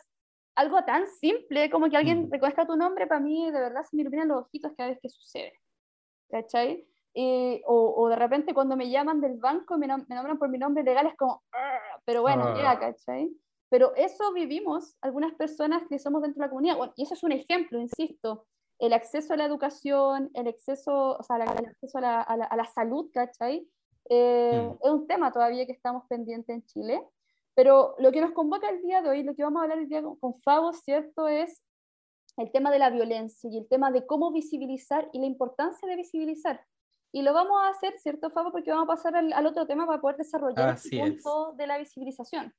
Algo tan simple como que alguien mm. reconozca tu nombre, para mí de verdad se me iluminan los ojitos cada vez que sucede. ¿Cachai? o, o, de repente cuando me llaman del banco y me, me nombran por mi nombre legal es como, pero bueno, ya, ah. ¿cachai? Pero eso vivimos algunas personas que somos dentro de la comunidad. Bueno, y eso es un ejemplo, insisto. El acceso a la educación, el acceso, o sea, el acceso a la, a la, salud, ¿cachai? Eh, mm. Es un tema todavía que estamos pendientes en Chile. Pero lo que nos convoca el día de hoy, lo que vamos a hablar el día con, con Fabo, ¿cierto? Es el tema de la violencia y el tema de cómo visibilizar y la importancia de visibilizar. Y lo vamos a hacer, ¿cierto, Fabo? Porque vamos a pasar al, otro tema para poder desarrollar el punto de la visibilización.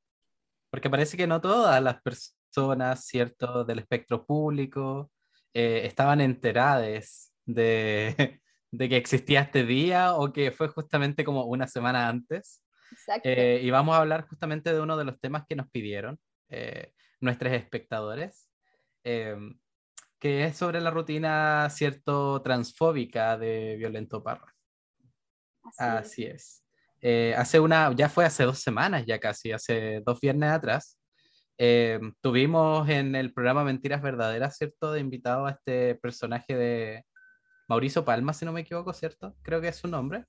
Porque parece que no todas las personas, ¿cierto?, del espectro público eh, estaban enteradas de, (laughs) de que existía este día o que fue justamente como una semana antes. Eh, y vamos a hablar justamente de uno de los temas que nos pidieron eh, nuestros espectadores, eh, que es sobre la rutina cierto transfóbica de Violento Parra. Así, es. hace una, ya fue hace dos semanas, ya casi, hace dos viernes atrás, tuvimos en el programa Mentiras Verdaderas, ¿cierto? De invitado a este personaje de Mauricio Palma, si no me equivoco, ¿cierto? Creo que es su nombre.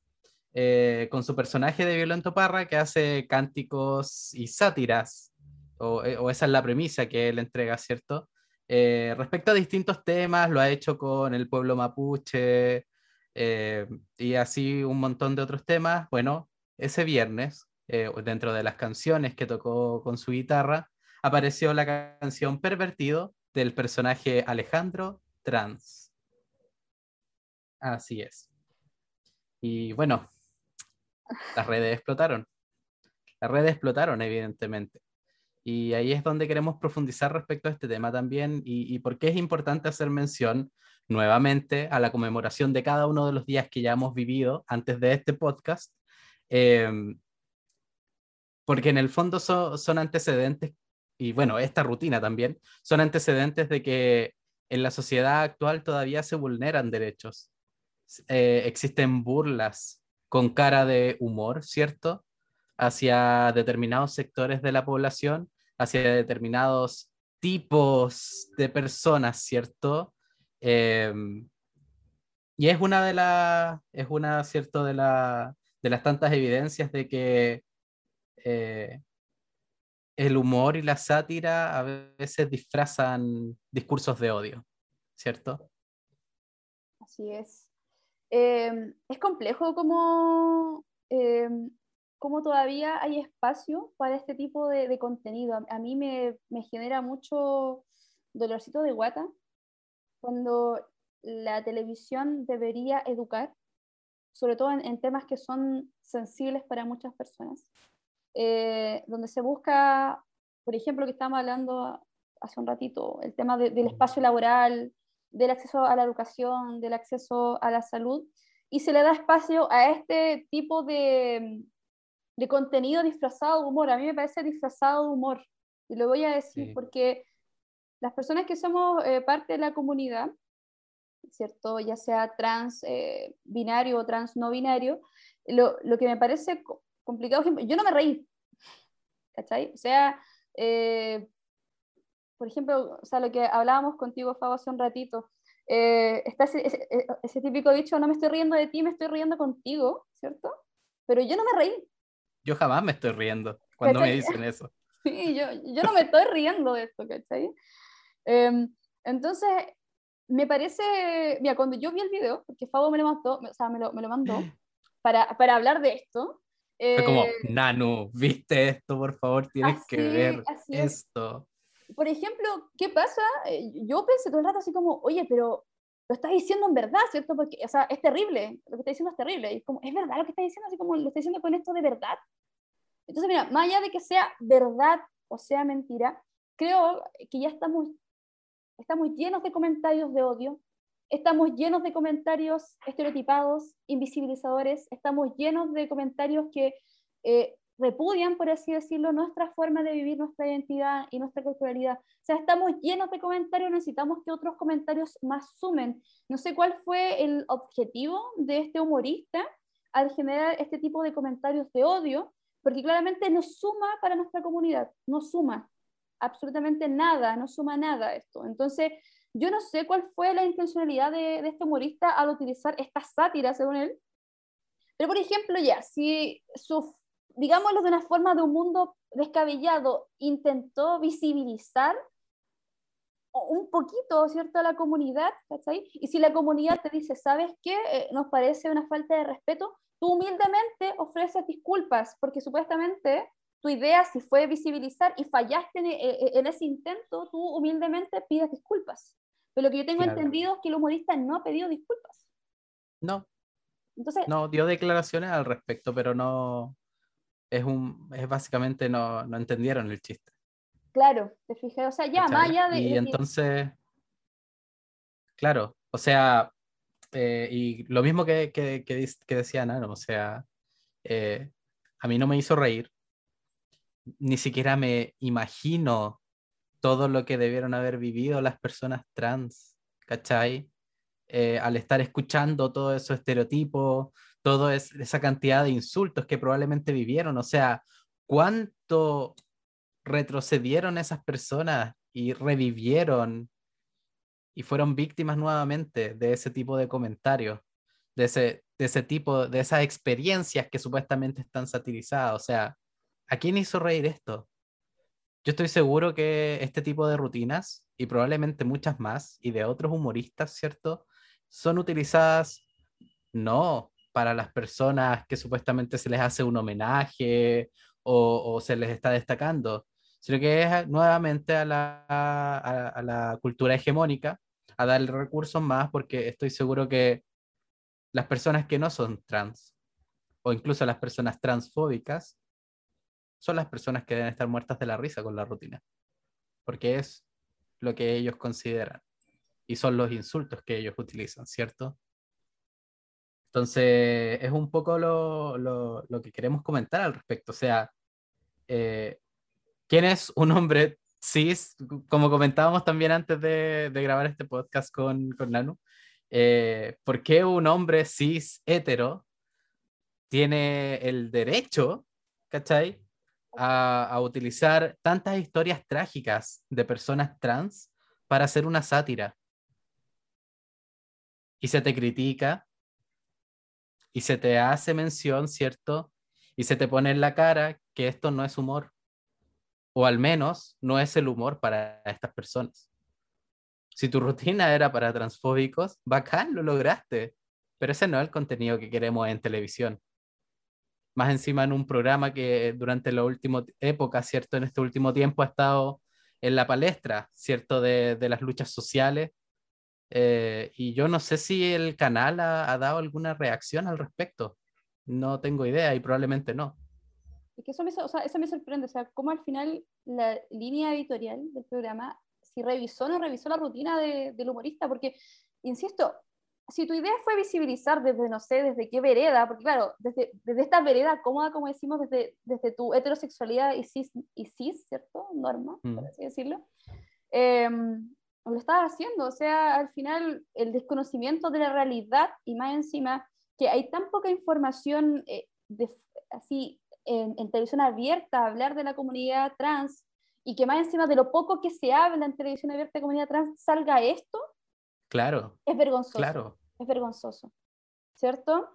Eh, con su personaje de Violento Parra que hace cánticos y sátiras, o, eh, esa es la premisa que él entrega, ¿cierto? eh, respecto a distintos temas, lo ha hecho con el pueblo mapuche y así un montón de otros temas. Bueno, ese viernes, dentro de las canciones que tocó con su guitarra, apareció la canción Pervertido del personaje Alejandro Trans. Así es. Y bueno, las redes explotaron. Las redes explotaron, evidentemente. Y ahí es donde queremos profundizar respecto a este tema también y, por qué es importante hacer mención nuevamente a la conmemoración de cada uno de los días que ya hemos vivido antes de este podcast, em, porque en el fondo son antecedentes, y bueno, esta rutina también, son antecedentes de que en la sociedad actual todavía se vulneran derechos. Eh, existen burlas con cara de humor, ¿cierto? Hacia determinados sectores de la población hacia determinados tipos de personas, ¿cierto? Em, y es una de las, es una, ¿cierto? De, la, de las tantas evidencias de que eh, el humor y la sátira a veces disfrazan discursos de odio, ¿cierto? Así es. Em, es complejo como em, cómo todavía hay espacio para este tipo de, contenido. A, mí me, genera mucho dolorcito de guata cuando la televisión debería educar, sobre todo en, temas que son sensibles para muchas personas, eh, donde se busca, por ejemplo, que estábamos hablando hace un ratito, el tema del espacio laboral, del acceso a la educación, del acceso a la salud, y se le da espacio a este tipo de, de contenido disfrazado de humor. A mí me parece disfrazado de humor. Y lo voy a decir porque las personas que somos eh, parte de la comunidad, ¿cierto? Ya sea trans eh, binario o trans no binario, lo, lo, que me parece complicado, yo no me reí, ¿cachai? O sea, eh, por ejemplo, o sea, lo que hablábamos contigo, Fabo, hace un ratito, está ese, ese, típico dicho, no me estoy riendo de ti, me estoy riendo contigo, ¿cierto? Pero yo no me reí, yo jamás me estoy riendo cuando me dicen eso. (laughs) Sí, yo, yo no me estoy riendo de esto, ¿cachai? Em, entonces, me parece, mira, cuando yo vi el video, porque Fabo me lo mandó, o sea, me lo, me lo mandó (gasps) para, para, hablar de esto. Fue como, eh, Nanu, ¿viste esto? Por favor, tienes que ver esto. Por ejemplo, ¿qué pasa? Eh, yo pensé todo el rato así como, oye, pero lo estás diciendo en verdad, ¿cierto? Porque, o sea, es terrible, lo que está diciendo es terrible. Y como, ¿es verdad lo que está diciendo? Así como, ¿lo está diciendo con esto de verdad? Entonces, mira, más allá de que sea verdad o sea mentira, creo que ya estamos, estamos llenos de comentarios de odio, estamos llenos de comentarios estereotipados, invisibilizadores, estamos llenos de comentarios que eh, repudian, por así decirlo, nuestra forma de vivir, nuestra identidad y nuestra culturalidad. O sea, estamos llenos de comentarios, necesitamos que otros comentarios más sumen. No sé cuál fue el objetivo de este humorista al generar este tipo de comentarios de odio, porque claramente no suma para nuestra comunidad, no suma absolutamente nada, no suma nada esto. Entonces, yo no sé cuál fue la intencionalidad de, de este humorista al utilizar esta sátira, según él, pero, por ejemplo, ya, si su digámoslo de una forma de un mundo descabellado, intentó visibilizar un poquito, ¿cierto?, a la comunidad, ¿cachai? Y si la comunidad te dice, ¿sabes qué? Eh, nos parece una falta de respeto, tú humildemente ofreces disculpas, porque supuestamente tu idea, si fue visibilizar y fallaste en, e, ese intento, tú humildemente pides disculpas. Pero lo que yo tengo entendido es que el humorista no ha pedido disculpas. No. Entonces, no, dio declaraciones al respecto, pero no, es, un, es básicamente no, no entendieron el chiste. Claro, te fijé, o sea, ya, más allá de... Y entonces, claro, o sea, eh, y lo mismo que, que, que, decía Nano, o sea, eh, a mí no me hizo reír, ni siquiera me imagino todo lo que debieron haber vivido las personas trans, ¿cachai? Eh, al estar escuchando todo esos estereotipos, toda esa cantidad de insultos que probablemente vivieron. O sea, ¿cuánto retrocedieron esas personas y revivieron y fueron víctimas nuevamente de ese tipo de comentarios, de ese, de ese tipo, de esas experiencias que supuestamente están satirizadas? O sea, ¿a quién hizo reír esto? yo estoy seguro que este tipo de rutinas y probablemente muchas más y de otros humoristas, ¿cierto? Son utilizadas no para las personas que supuestamente se les hace un homenaje o, se les está destacando, sino que es nuevamente a la, a la cultura hegemónica, a darle recursos más, porque estoy seguro que las personas que no son trans, o incluso las personas transfóbicas, son las personas que deben estar muertas de la risa con la rutina, porque es lo que ellos consideran y son los insultos que ellos utilizan, ¿cierto? Entonces, es un poco lo, lo, lo que queremos comentar al respecto. O sea, eh, ¿quién es un hombre cis? Como comentábamos también antes de, de grabar este podcast con, con Nanu, eh, ¿por qué un hombre cis hetero tiene el derecho, ¿cachai? A, a, utilizar tantas historias trágicas de personas trans para hacer una sátira. Y se te critica y se te hace mención, ¿cierto? Y se te pone en la cara que esto no es humor. O al menos no es el humor para estas personas. Si tu rutina era para transfóbicos, bacán, lo lograste. Pero ese no es el contenido que queremos en televisión. Más encima en un programa que durante la última época, ¿cierto? En este último tiempo ha estado en la palestra, ¿cierto? De, de las luchas sociales. Eh, y yo no sé si el canal ha, ha, dado alguna reacción al respecto. No tengo idea y probablemente no. Es que eso me, o sea, eso me sorprende, o sea, cómo al final la línea editorial del programa si revisó o no revisó la rutina de, del humorista, porque, insisto, si tu idea fue visibilizar desde, no sé, desde qué vereda, porque claro, desde, desde esta vereda cómoda, como decimos, desde, desde tu heterosexualidad y cis, y cis ¿cierto? Norma, por mm. así decirlo, eh, lo estás haciendo, o sea, al final el desconocimiento de la realidad y más encima que hay tan poca información eh, de, así en, en televisión abierta, hablar de la comunidad trans, y que más encima de lo poco que se habla en televisión abierta de comunidad trans salga esto, claro, es vergonzoso. Claro. Es vergonzoso, ¿cierto?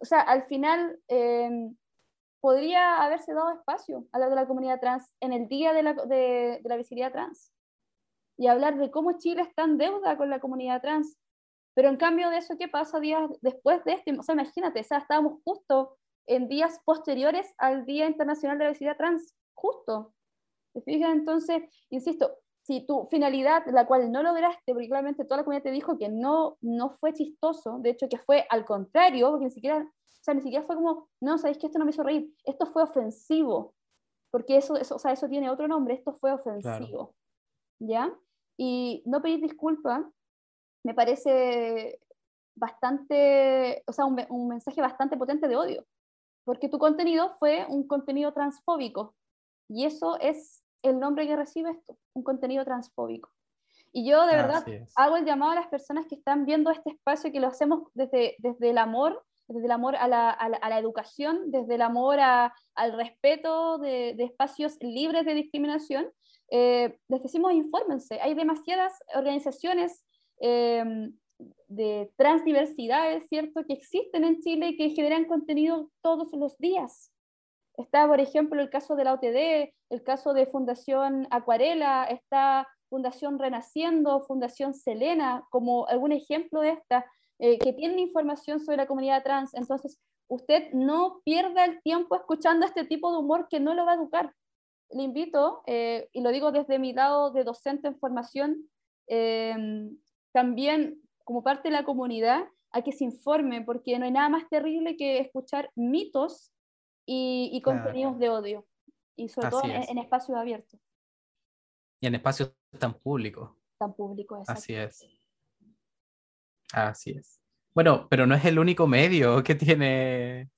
O sea, al final em, podría haberse dado espacio a la de la comunidad trans en el día de la, de, de la visibilidad trans y hablar de cómo Chile está en deuda con la comunidad trans. Pero en cambio de eso, ¿qué pasa días después de este? O sea, imagínate, o sea, estábamos justo en días posteriores al Día Internacional de la Visibilidad Trans, justo. ¿Te fijas? Entonces, insisto, si tu finalidad, la cual no lograste, porque claramente toda la comunidad te dijo que no, no fue chistoso, de hecho que fue al contrario, porque ni siquiera, o sea, ni siquiera fue como, no, sabéis que esto no me hizo reír, esto fue ofensivo, porque eso, eso, o sea, eso tiene otro nombre, esto fue ofensivo, ¿ya? Y no pedir disculpas me parece bastante, o sea, un, un mensaje bastante potente de odio, porque tu contenido fue un contenido transfóbico, y eso es el nombre que recibe esto, un contenido transfóbico. Y yo de verdad hago el llamado a las personas que están viendo este espacio, que lo hacemos desde, desde el amor, desde el amor a la, a la, educación, desde el amor al respeto de, de, espacios libres de discriminación. Eh, les decimos, infórmense. Hay demasiadas organizaciones eh, de transdiversidades, ¿cierto?, que existen en Chile y que generan contenido todos los días. Está, por ejemplo, el caso de la OTD, el caso de Fundación Acuarela, está Fundación Renaciendo, Fundación Selena, como algún ejemplo de esta, eh, que tienen información sobre la comunidad trans. Entonces, usted no pierda el tiempo escuchando este tipo de humor que no lo va a educar. Le invito, eh, y lo digo desde mi lado de docente en formación, eh, también como parte de la comunidad, a que se informe, porque no hay nada más terrible que escuchar mitos y, y contenidos de odio, y sobre todo en, en, espacios abiertos. Y en espacios tan públicos. Tan públicos, Así es. Así es. Bueno, pero no es el único medio que tiene,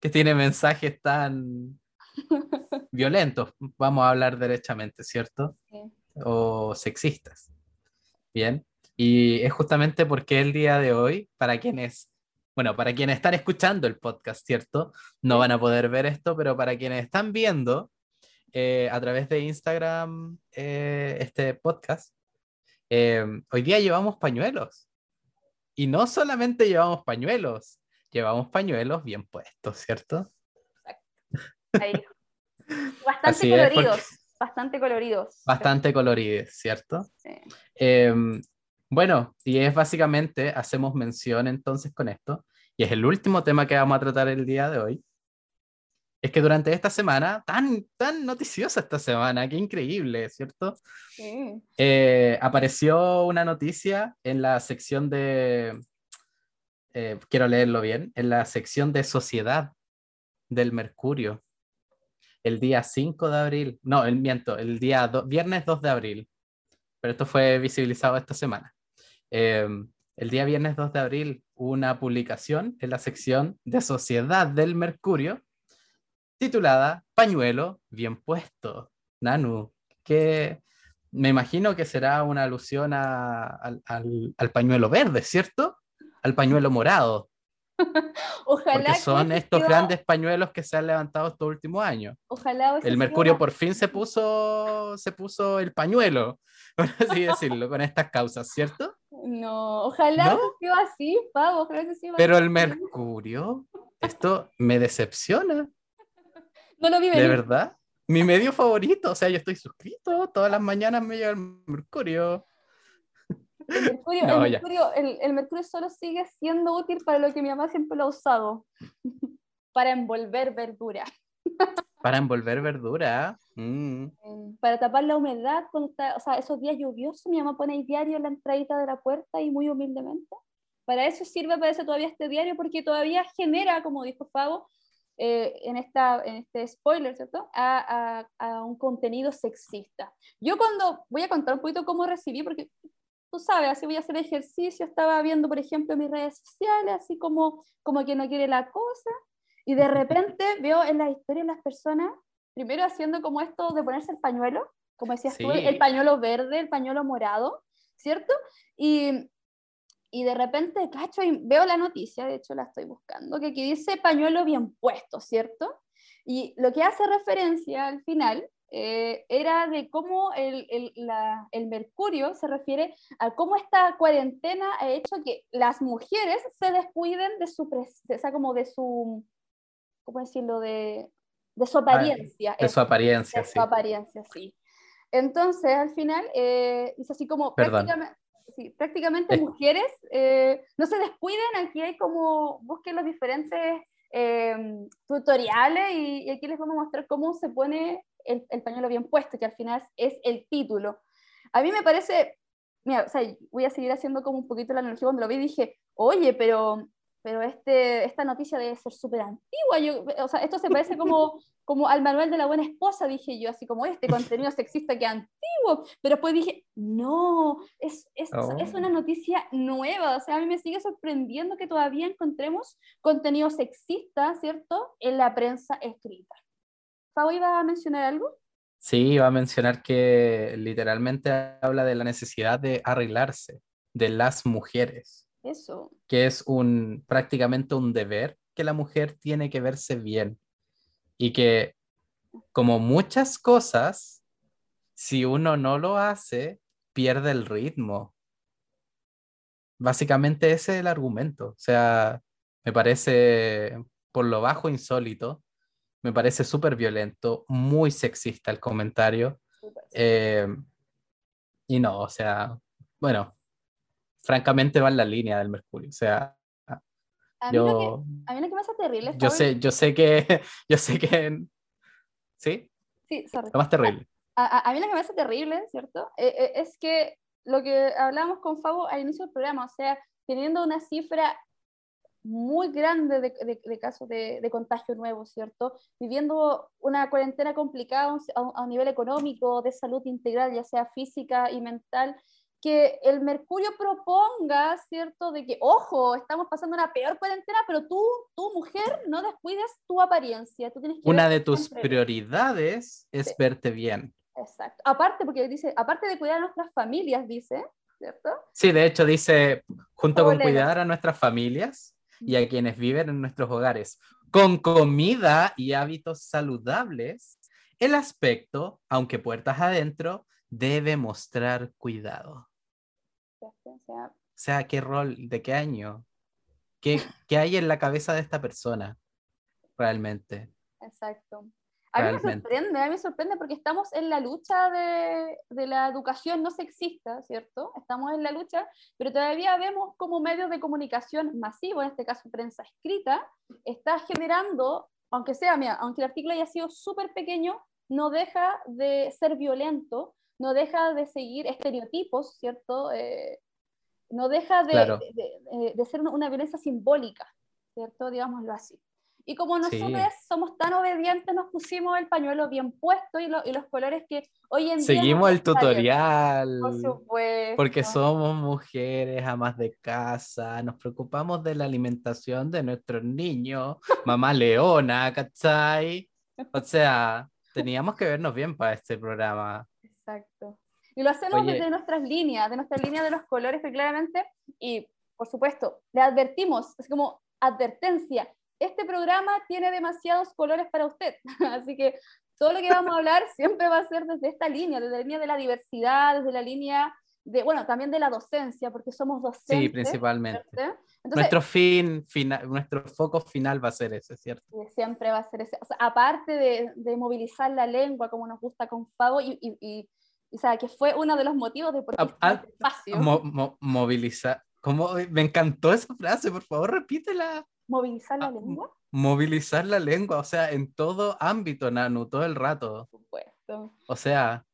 que tiene mensajes tan (laughs) violentos, vamos a hablar derechamente, ¿cierto? Sí. O sexistas. Bien. Y es justamente porque el día de hoy, para quienes bueno, para quienes están escuchando el podcast, ¿cierto? No van a poder ver esto, pero para quienes están viendo eh, a través de Instagram eh, este podcast, eh, hoy día llevamos pañuelos. Y no solamente llevamos pañuelos, llevamos pañuelos bien puestos, ¿cierto? Ahí. Bastante coloridos. bastante coloridos. Bastante coloridos, ¿cierto? Sí. Em, bueno, y es básicamente, hacemos mención entonces con esto, y es el último tema que vamos a tratar el día de hoy, es que durante esta semana, tan, tan noticiosa esta semana, qué increíble, ¿cierto? Sí. Eh, apareció una noticia en la sección de, eh, quiero leerlo bien, en la sección de sociedad del Mercurio, el día 5 de abril, no, el miento, el día viernes 2 de abril, pero esto fue visibilizado esta semana. Em, el día viernes 2 de abril, una publicación en la sección de Sociedad del Mercurio titulada Pañuelo bien puesto. Nanu, que me imagino que será una alusión al, al, pañuelo verde, ¿cierto? Al pañuelo morado. (laughs) Ojalá. Porque son estos grandes pañuelos que se han levantado estos últimos años. Ojalá. El Mercurio por fin se (laughs) puso, se puso el pañuelo, (laughs) por así decirlo, con estas causas, ¿cierto? No, ojalá ¿No? sea así, pavo. Pero el Mercurio, esto me decepciona. No lo vi ¿De verdad? Mi medio favorito, o sea, yo estoy suscrito, todas las mañanas me llega el Mercurio. El mercurio, el, mercurio, solo sigue siendo útil para lo que mi mamá siempre lo ha usado, (laughs) para envolver verdura. Para envolver verdura. Mm. Para tapar la humedad, o sea, esos días lluviosos, mi mamá pone el diario en la entradita de la puerta y muy humildemente. Para eso sirve, para eso todavía este diario, porque todavía genera, como dijo Fabo, eh, en, esta, en este spoiler, ¿cierto? A, a, a, un contenido sexista. Yo cuando voy a contar un poquito cómo recibí, porque tú sabes, así voy a hacer ejercicio, estaba viendo, por ejemplo, mis redes sociales, así como, como que no quiere la cosa, y de repente veo en la historia las personas, primero haciendo como esto de ponerse el pañuelo, como decías tú, el pañuelo verde, el pañuelo morado, ¿cierto? Y, y de repente, cacho, y veo la noticia, de hecho la estoy buscando, que aquí dice pañuelo bien puesto, ¿cierto? Y lo que hace referencia al final eh, era de cómo el, el, la, el, mercurio se refiere a cómo esta cuarentena ha hecho que las mujeres se descuiden de su, sea, como de su, ¿cómo decirlo?, de, de su apariencia. de su apariencia, sí. su apariencia, sí. Entonces, al final, eh, es así como prácticamente, sí, prácticamente mujeres eh, no se descuiden, aquí hay como, busquen los diferentes tutoriales y, y, aquí les vamos a mostrar cómo se pone el, pañuelo bien puesto, que al final es, el título. A mí me parece, mira, o sea, voy a seguir haciendo como un poquito la analogía cuando lo vi dije, oye, pero, pero este, esta noticia debe ser súper antigua. Yo, o sea, esto se parece como, (laughs) como al manual de la buena esposa, dije yo, así como este contenido sexista que antiguo. Pero después dije, no, es, es, es una oh. noticia nueva. O sea, a mí me sigue sorprendiendo que todavía encontremos contenido sexista, ¿cierto?, en la prensa escrita. ¿Pau iba a mencionar algo? Sí, iba a mencionar que literalmente habla de la necesidad de arreglarse de las mujeres. Eso. Que es un prácticamente un deber que la mujer tiene que verse bien. Y que como muchas cosas, si uno no lo hace, pierde el ritmo. Básicamente ese es el argumento. O sea, me parece por lo bajo insólito me parece súper violento, muy sexista el comentario. Eh, y no, o sea, bueno, francamente va en la línea del Mercurio. O sea, a yo, mí lo que, a mí lo que me hace terrible. Yo sé, yo sé que, (laughs) yo sé que, ¿sí? Sí, sorry. Lo más terrible. A, a, mí lo que me hace terrible, ¿cierto? Eh, eh, es que lo que hablábamos con Fabo al inicio del programa, o sea, teniendo una cifra muy grande de, casos de, contagio nuevo, ¿cierto? Viviendo una cuarentena complicada a, un nivel económico, de salud integral, ya sea física y mental, que el Mercurio proponga, ¿cierto? De que, ojo, estamos pasando una peor cuarentena, pero tú, tú mujer, no descuides tu apariencia. Tú tienes que una de tus prioridades es verte bien. Exacto. Aparte, porque dice, aparte de cuidar a nuestras familias, dice, ¿cierto? Sí, de hecho dice, junto con cuidar a nuestras familias, y a quienes viven en nuestros hogares con comida y hábitos saludables, el aspecto, aunque puertas adentro, debe mostrar cuidado. O sea, ¿qué rol, de qué año? ¿Qué, ¿Qué, hay en la cabeza de esta persona realmente? Exacto. A mí me sorprende, a mí me sorprende porque estamos en la lucha de, de, la educación no sexista, ¿cierto? Estamos en la lucha, pero todavía vemos como medios de comunicación masivo, en este caso prensa escrita, está generando, aunque sea, mira, aunque el artículo haya sido súper pequeño, no deja de ser violento, no deja de seguir estereotipos, ¿cierto? Eh, no deja de, de, ser una violencia simbólica, ¿cierto? Digámoslo así. Y como nosotros somos tan obedientes, nos pusimos el pañuelo bien puesto y, y los colores que hoy en día... Seguimos el tutorial. Por supuesto. Porque somos mujeres, amas de casa, nos preocupamos de la alimentación de nuestros niños, mamá leona, ¿cachai? O sea, teníamos que vernos bien para este programa. Exacto. Y lo hacemos desde nuestras líneas, de nuestra línea de los colores que claramente, y por supuesto, le advertimos, es como advertencia, este programa tiene demasiados colores para usted, (laughs) así que todo lo que vamos a hablar (laughs) siempre va a ser desde esta línea, desde la línea de la diversidad, desde la línea de, bueno, también de la docencia, porque somos docentes. Sí, principalmente. nuestro fin, final, nuestro foco final va a ser ese, ¿cierto? Siempre va a ser ese. O sea, aparte de, de, movilizar la lengua, como nos gusta con Fabo, y, y, o sea, que fue uno de los motivos de por qué ah, este espacio. movilizar. ¿Cómo? Me encantó esa frase, por favor, repítela. ¿Movilizar la ah, lengua? Movilizar la lengua, o sea, en todo ámbito, Nanu, todo el rato. Por supuesto. O sea.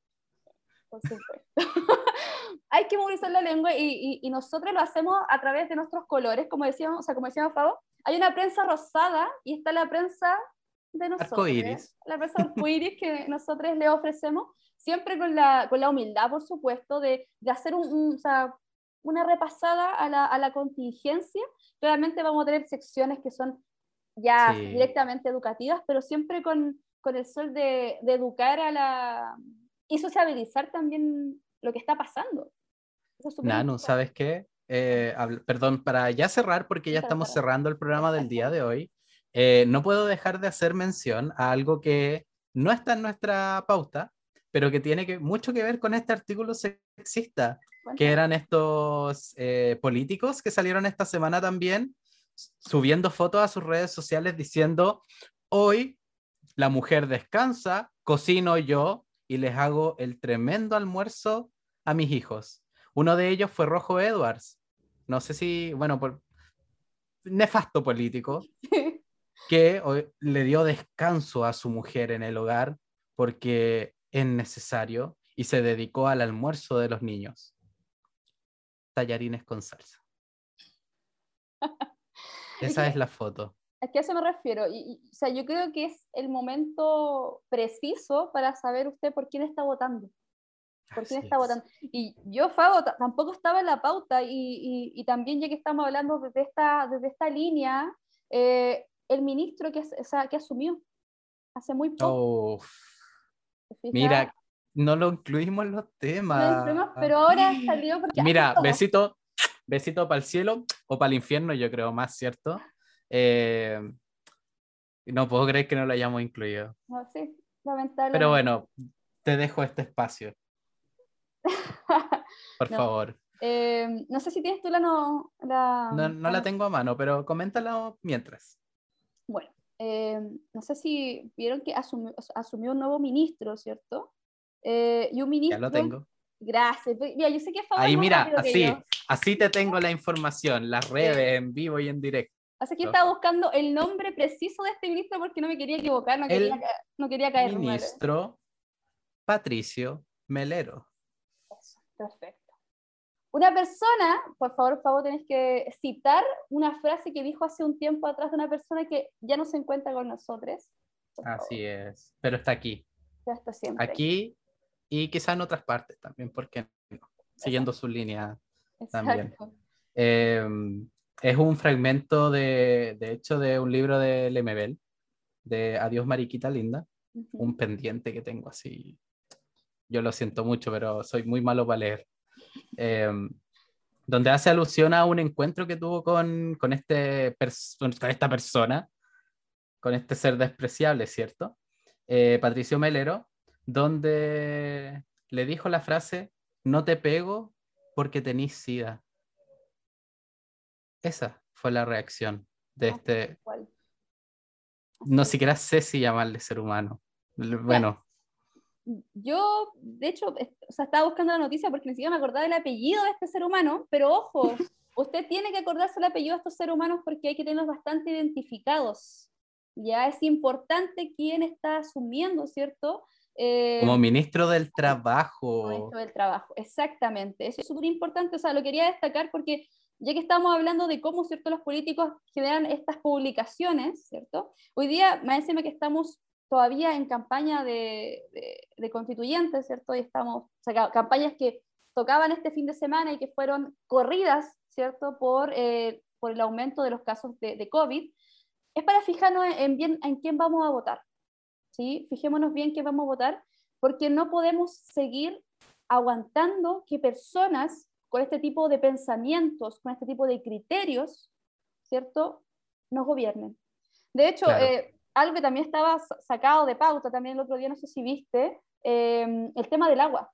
Por supuesto. (laughs) Hay que movilizar la lengua y, y, nosotros lo hacemos a través de nuestros colores, como decíamos, o sea, como decíamos Fabo, hay una prensa rosada y está la prensa de nosotros. Arcoiris. La prensa arcoiris que (laughs) nosotros le ofrecemos, siempre con la, con la humildad, por supuesto, de, de hacer un, un o sea, una repasada a la, a la contingencia. Claramente vamos a tener secciones que son ya directamente educativas, pero siempre con, con el sol de, de, educar a la... y sociabilizar también lo que está pasando. Nano, ¿sabes qué? Eh, perdón, para ya cerrar, porque ya estamos cerrando el programa del día de hoy, eh, no puedo dejar de hacer mención a algo que no está en nuestra pauta, pero que tiene que, mucho que ver con este artículo sexista que eran estos eh, políticos que salieron esta semana también subiendo fotos a sus redes sociales diciendo, hoy la mujer descansa, cocino yo y les hago el tremendo almuerzo a mis hijos. Uno de ellos fue Rojo Edwards. No sé si, bueno, por nefasto político, (laughs) que le dio descanso a su mujer en el hogar porque es necesario y se dedicó al almuerzo de los niños tallarines con salsa. (laughs) Esa es, la foto. ¿A qué eso me refiero? Y, o sea, yo creo que es el momento preciso para saber usted por quién está votando. ¿Por quién está votando? Y yo, Fabo, tampoco estaba en la pauta y, y, también ya que estamos hablando desde esta, desde esta línea, eh, el ministro que, o sea, que asumió hace muy poco. Mira, no lo incluimos en los temas. pero ahora salió porque... Mira, besito, besito para el cielo o para el infierno, yo creo más, ¿cierto? Eh, no puedo creer que no lo hayamos incluido. No, sí, lamentablemente. Pero bueno, te dejo este espacio. (laughs) Por favor. Eh, no sé si tienes tú la no... La, no, no la tengo a mano, pero coméntala mientras. Bueno, eh, no sé si vieron que asumió, asumió un nuevo ministro, ¿cierto? Eh, y un ministro. Ya lo tengo. Gracias. Mira, yo sé que Ahí, mira, así, así te tengo la información, las redes en vivo y en directo. Así que estaba buscando el nombre preciso de este ministro porque no me quería equivocar, no quería, no quería caer Ministro Patricio Melero. perfecto. Una persona, por favor, por favor, tenés que citar una frase que dijo hace un tiempo atrás de una persona que ya no se encuentra con nosotros. Así es, pero está aquí. Ya está siempre. Aquí y quizá en otras partes también, porque siguiendo su línea también. Em, es un fragmento de, de, hecho, de un libro de Lemebel, de Adiós Mariquita Linda, un pendiente que tengo así. Yo lo siento mucho, pero soy muy malo para leer. Em, donde hace alusión a un encuentro que tuvo con, con, este con esta persona, con este ser despreciable, ¿cierto? Eh, Patricio Melero, donde le dijo la frase, no te pego porque tenís sida. Esa fue la reacción de ah, este... No siquiera sé si llamarle ser humano. Bueno. Yo, de hecho, o sea, estaba buscando la noticia porque ni siquiera me acordaba del apellido de este ser humano, pero ojo, (laughs) usted tiene que acordarse el apellido de estos seres humanos porque hay que tenerlos bastante identificados. Ya es importante quién está asumiendo, ¿cierto? Eh, como ministro del Trabajo. Ministro del Trabajo, exactamente. Eso es súper importante. O sea, lo quería destacar porque ya que estamos hablando de cómo, ¿cierto?, los políticos generan estas publicaciones, ¿cierto? Hoy día, me parece que estamos todavía en campaña de, de, constituyentes, ¿cierto? Y estamos, o sea, campañas que tocaban este fin de semana y que fueron corridas, ¿cierto? Por, eh, por el aumento de los casos de, de COVID. Es para fijarnos en, bien, en quién vamos a votar, ¿sí? Fijémonos bien quién vamos a votar, porque no podemos seguir aguantando que personas con este tipo de pensamientos, con este tipo de criterios, ¿cierto? Nos gobiernen. De hecho, eh, algo que también estaba sacado de pauta también el otro día, no sé si viste, em, el tema del agua,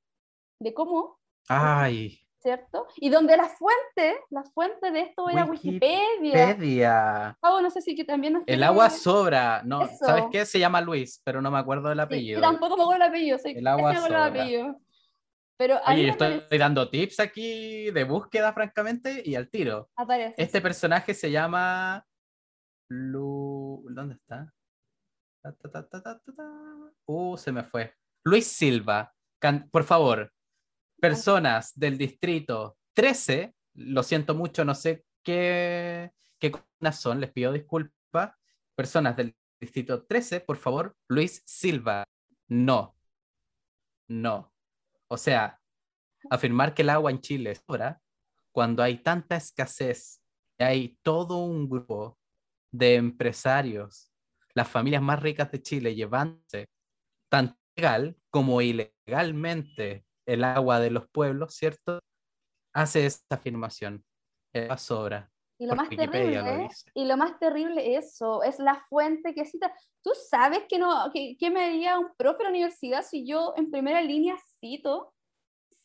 de cómo... Ay. ¿Cierto? Y donde la fuente, la fuente de esto era Wikipedia. Wikipedia. No sé si que también... el agua sobra, no, ¿sabes qué? Se llama Luis, pero no me acuerdo del apellido. Sí, tampoco me acuerdo el apellido, sí, el agua sobra. El apellido. Pero Oye, yo estoy dando tips aquí de búsqueda, francamente, y al tiro. Aparece. Este personaje se llama. Lu... ¿Dónde está? Uh, se me fue. Luis Silva. Por favor, personas del distrito 13, lo siento mucho, no sé qué, qué son, les pido disculpas. Personas del distrito 13, por favor, Luis Silva. No. No. O sea, afirmar que el agua en Chile sobra cuando hay tanta escasez, hay todo un grupo de empresarios, las familias más ricas de Chile llevándose tanto legal como ilegalmente el agua de los pueblos, ¿cierto? Hace esta afirmación. El agua sobra. Y lo, más terrible, y lo más terrible eso, es la fuente que cita. ¿Tú sabes que, no, que, que me diría un profe de la universidad si yo en primera línea cito,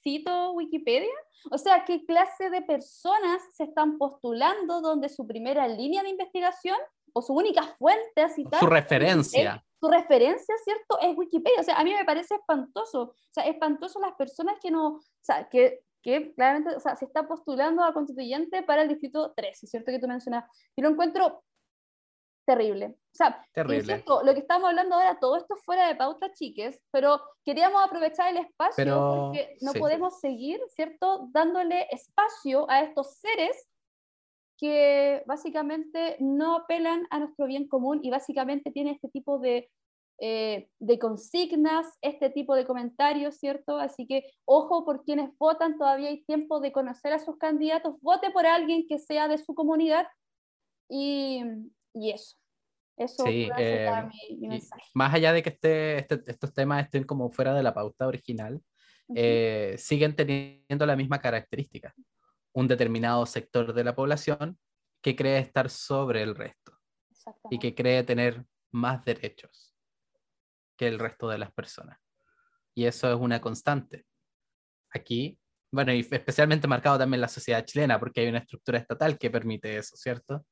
cito Wikipedia? O sea, ¿qué clase de personas se están postulando donde su primera línea de investigación o su única fuente a citar? Su referencia. Su referencia, ¿cierto? Es Wikipedia. O sea, a mí me parece espantoso. O sea, espantoso las personas que no, o sea, que que claramente o sea, se está postulando a constituyente para el distrito 13, ¿cierto? Que tú mencionas. Y lo encuentro terrible. O sea, terrible. lo que estamos hablando ahora, todo esto fuera de pauta, chiques, pero queríamos aprovechar el espacio porque no podemos seguir, ¿cierto? Dándole espacio a estos seres que básicamente no apelan a nuestro bien común y básicamente tienen este tipo de eh, de consignas, este tipo de comentarios, ¿cierto? Así que ojo por quienes votan, todavía hay tiempo de conocer a sus candidatos, vote por alguien que sea de su comunidad y, y eso. Eso sí, eh, mi, mensaje. Más allá de que este, este, estos temas estén como fuera de la pauta original, eh, siguen teniendo la misma característica. Un determinado sector de la población que cree estar sobre el resto y que cree tener más derechos que el resto de las personas. Y eso es una constante. Aquí, bueno, y especialmente marcado también en la sociedad chilena, porque hay una estructura estatal que permite eso, ¿cierto?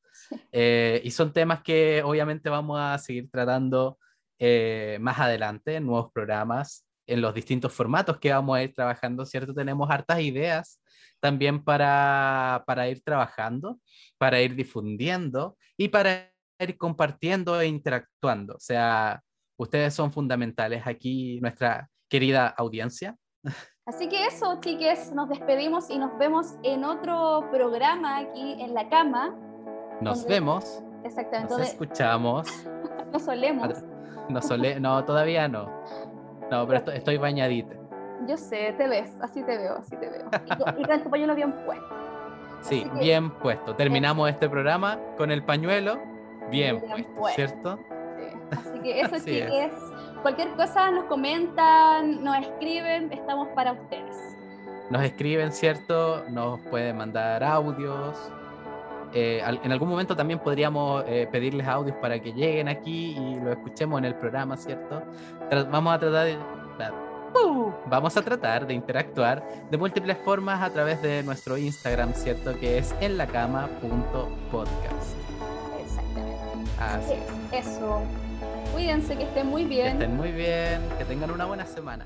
Eh, y son temas que obviamente vamos a seguir tratando eh, más adelante en nuevos programas, en los distintos formatos que vamos a ir trabajando, ¿cierto? Tenemos hartas ideas también para, para ir trabajando, para ir difundiendo y para ir compartiendo e interactuando. O sea, Ustedes son fundamentales aquí, nuestra querida audiencia. Así que eso, chiques, nos despedimos y nos vemos en otro programa aquí en la cama. Nos vemos. Exactamente. Nos escuchamos. (laughs) nos solemos. Nos sole... No, todavía no. No, pero estoy, bañadita. Yo sé, te ves, así te veo, así te veo. Y, con tu pañuelo bien puesto. Sí, bien puesto. Terminamos este programa con el pañuelo bien, puesto, ¿cierto? Así que eso, (laughs) sí es. Cualquier cosa nos comentan, nos escriben, estamos para ustedes. Nos escriben, ¿cierto? Nos pueden mandar audios. Eh, en algún momento también podríamos eh, pedirles audios para que lleguen aquí y lo escuchemos en el programa, ¿cierto? vamos a tratar de... Vamos a tratar de interactuar de múltiples formas a través de nuestro Instagram, ¿cierto? Que es en la cama.podcast. Exactamente. Así Eso. Cuídense, que estén muy bien. Que estén muy bien, que tengan una buena semana.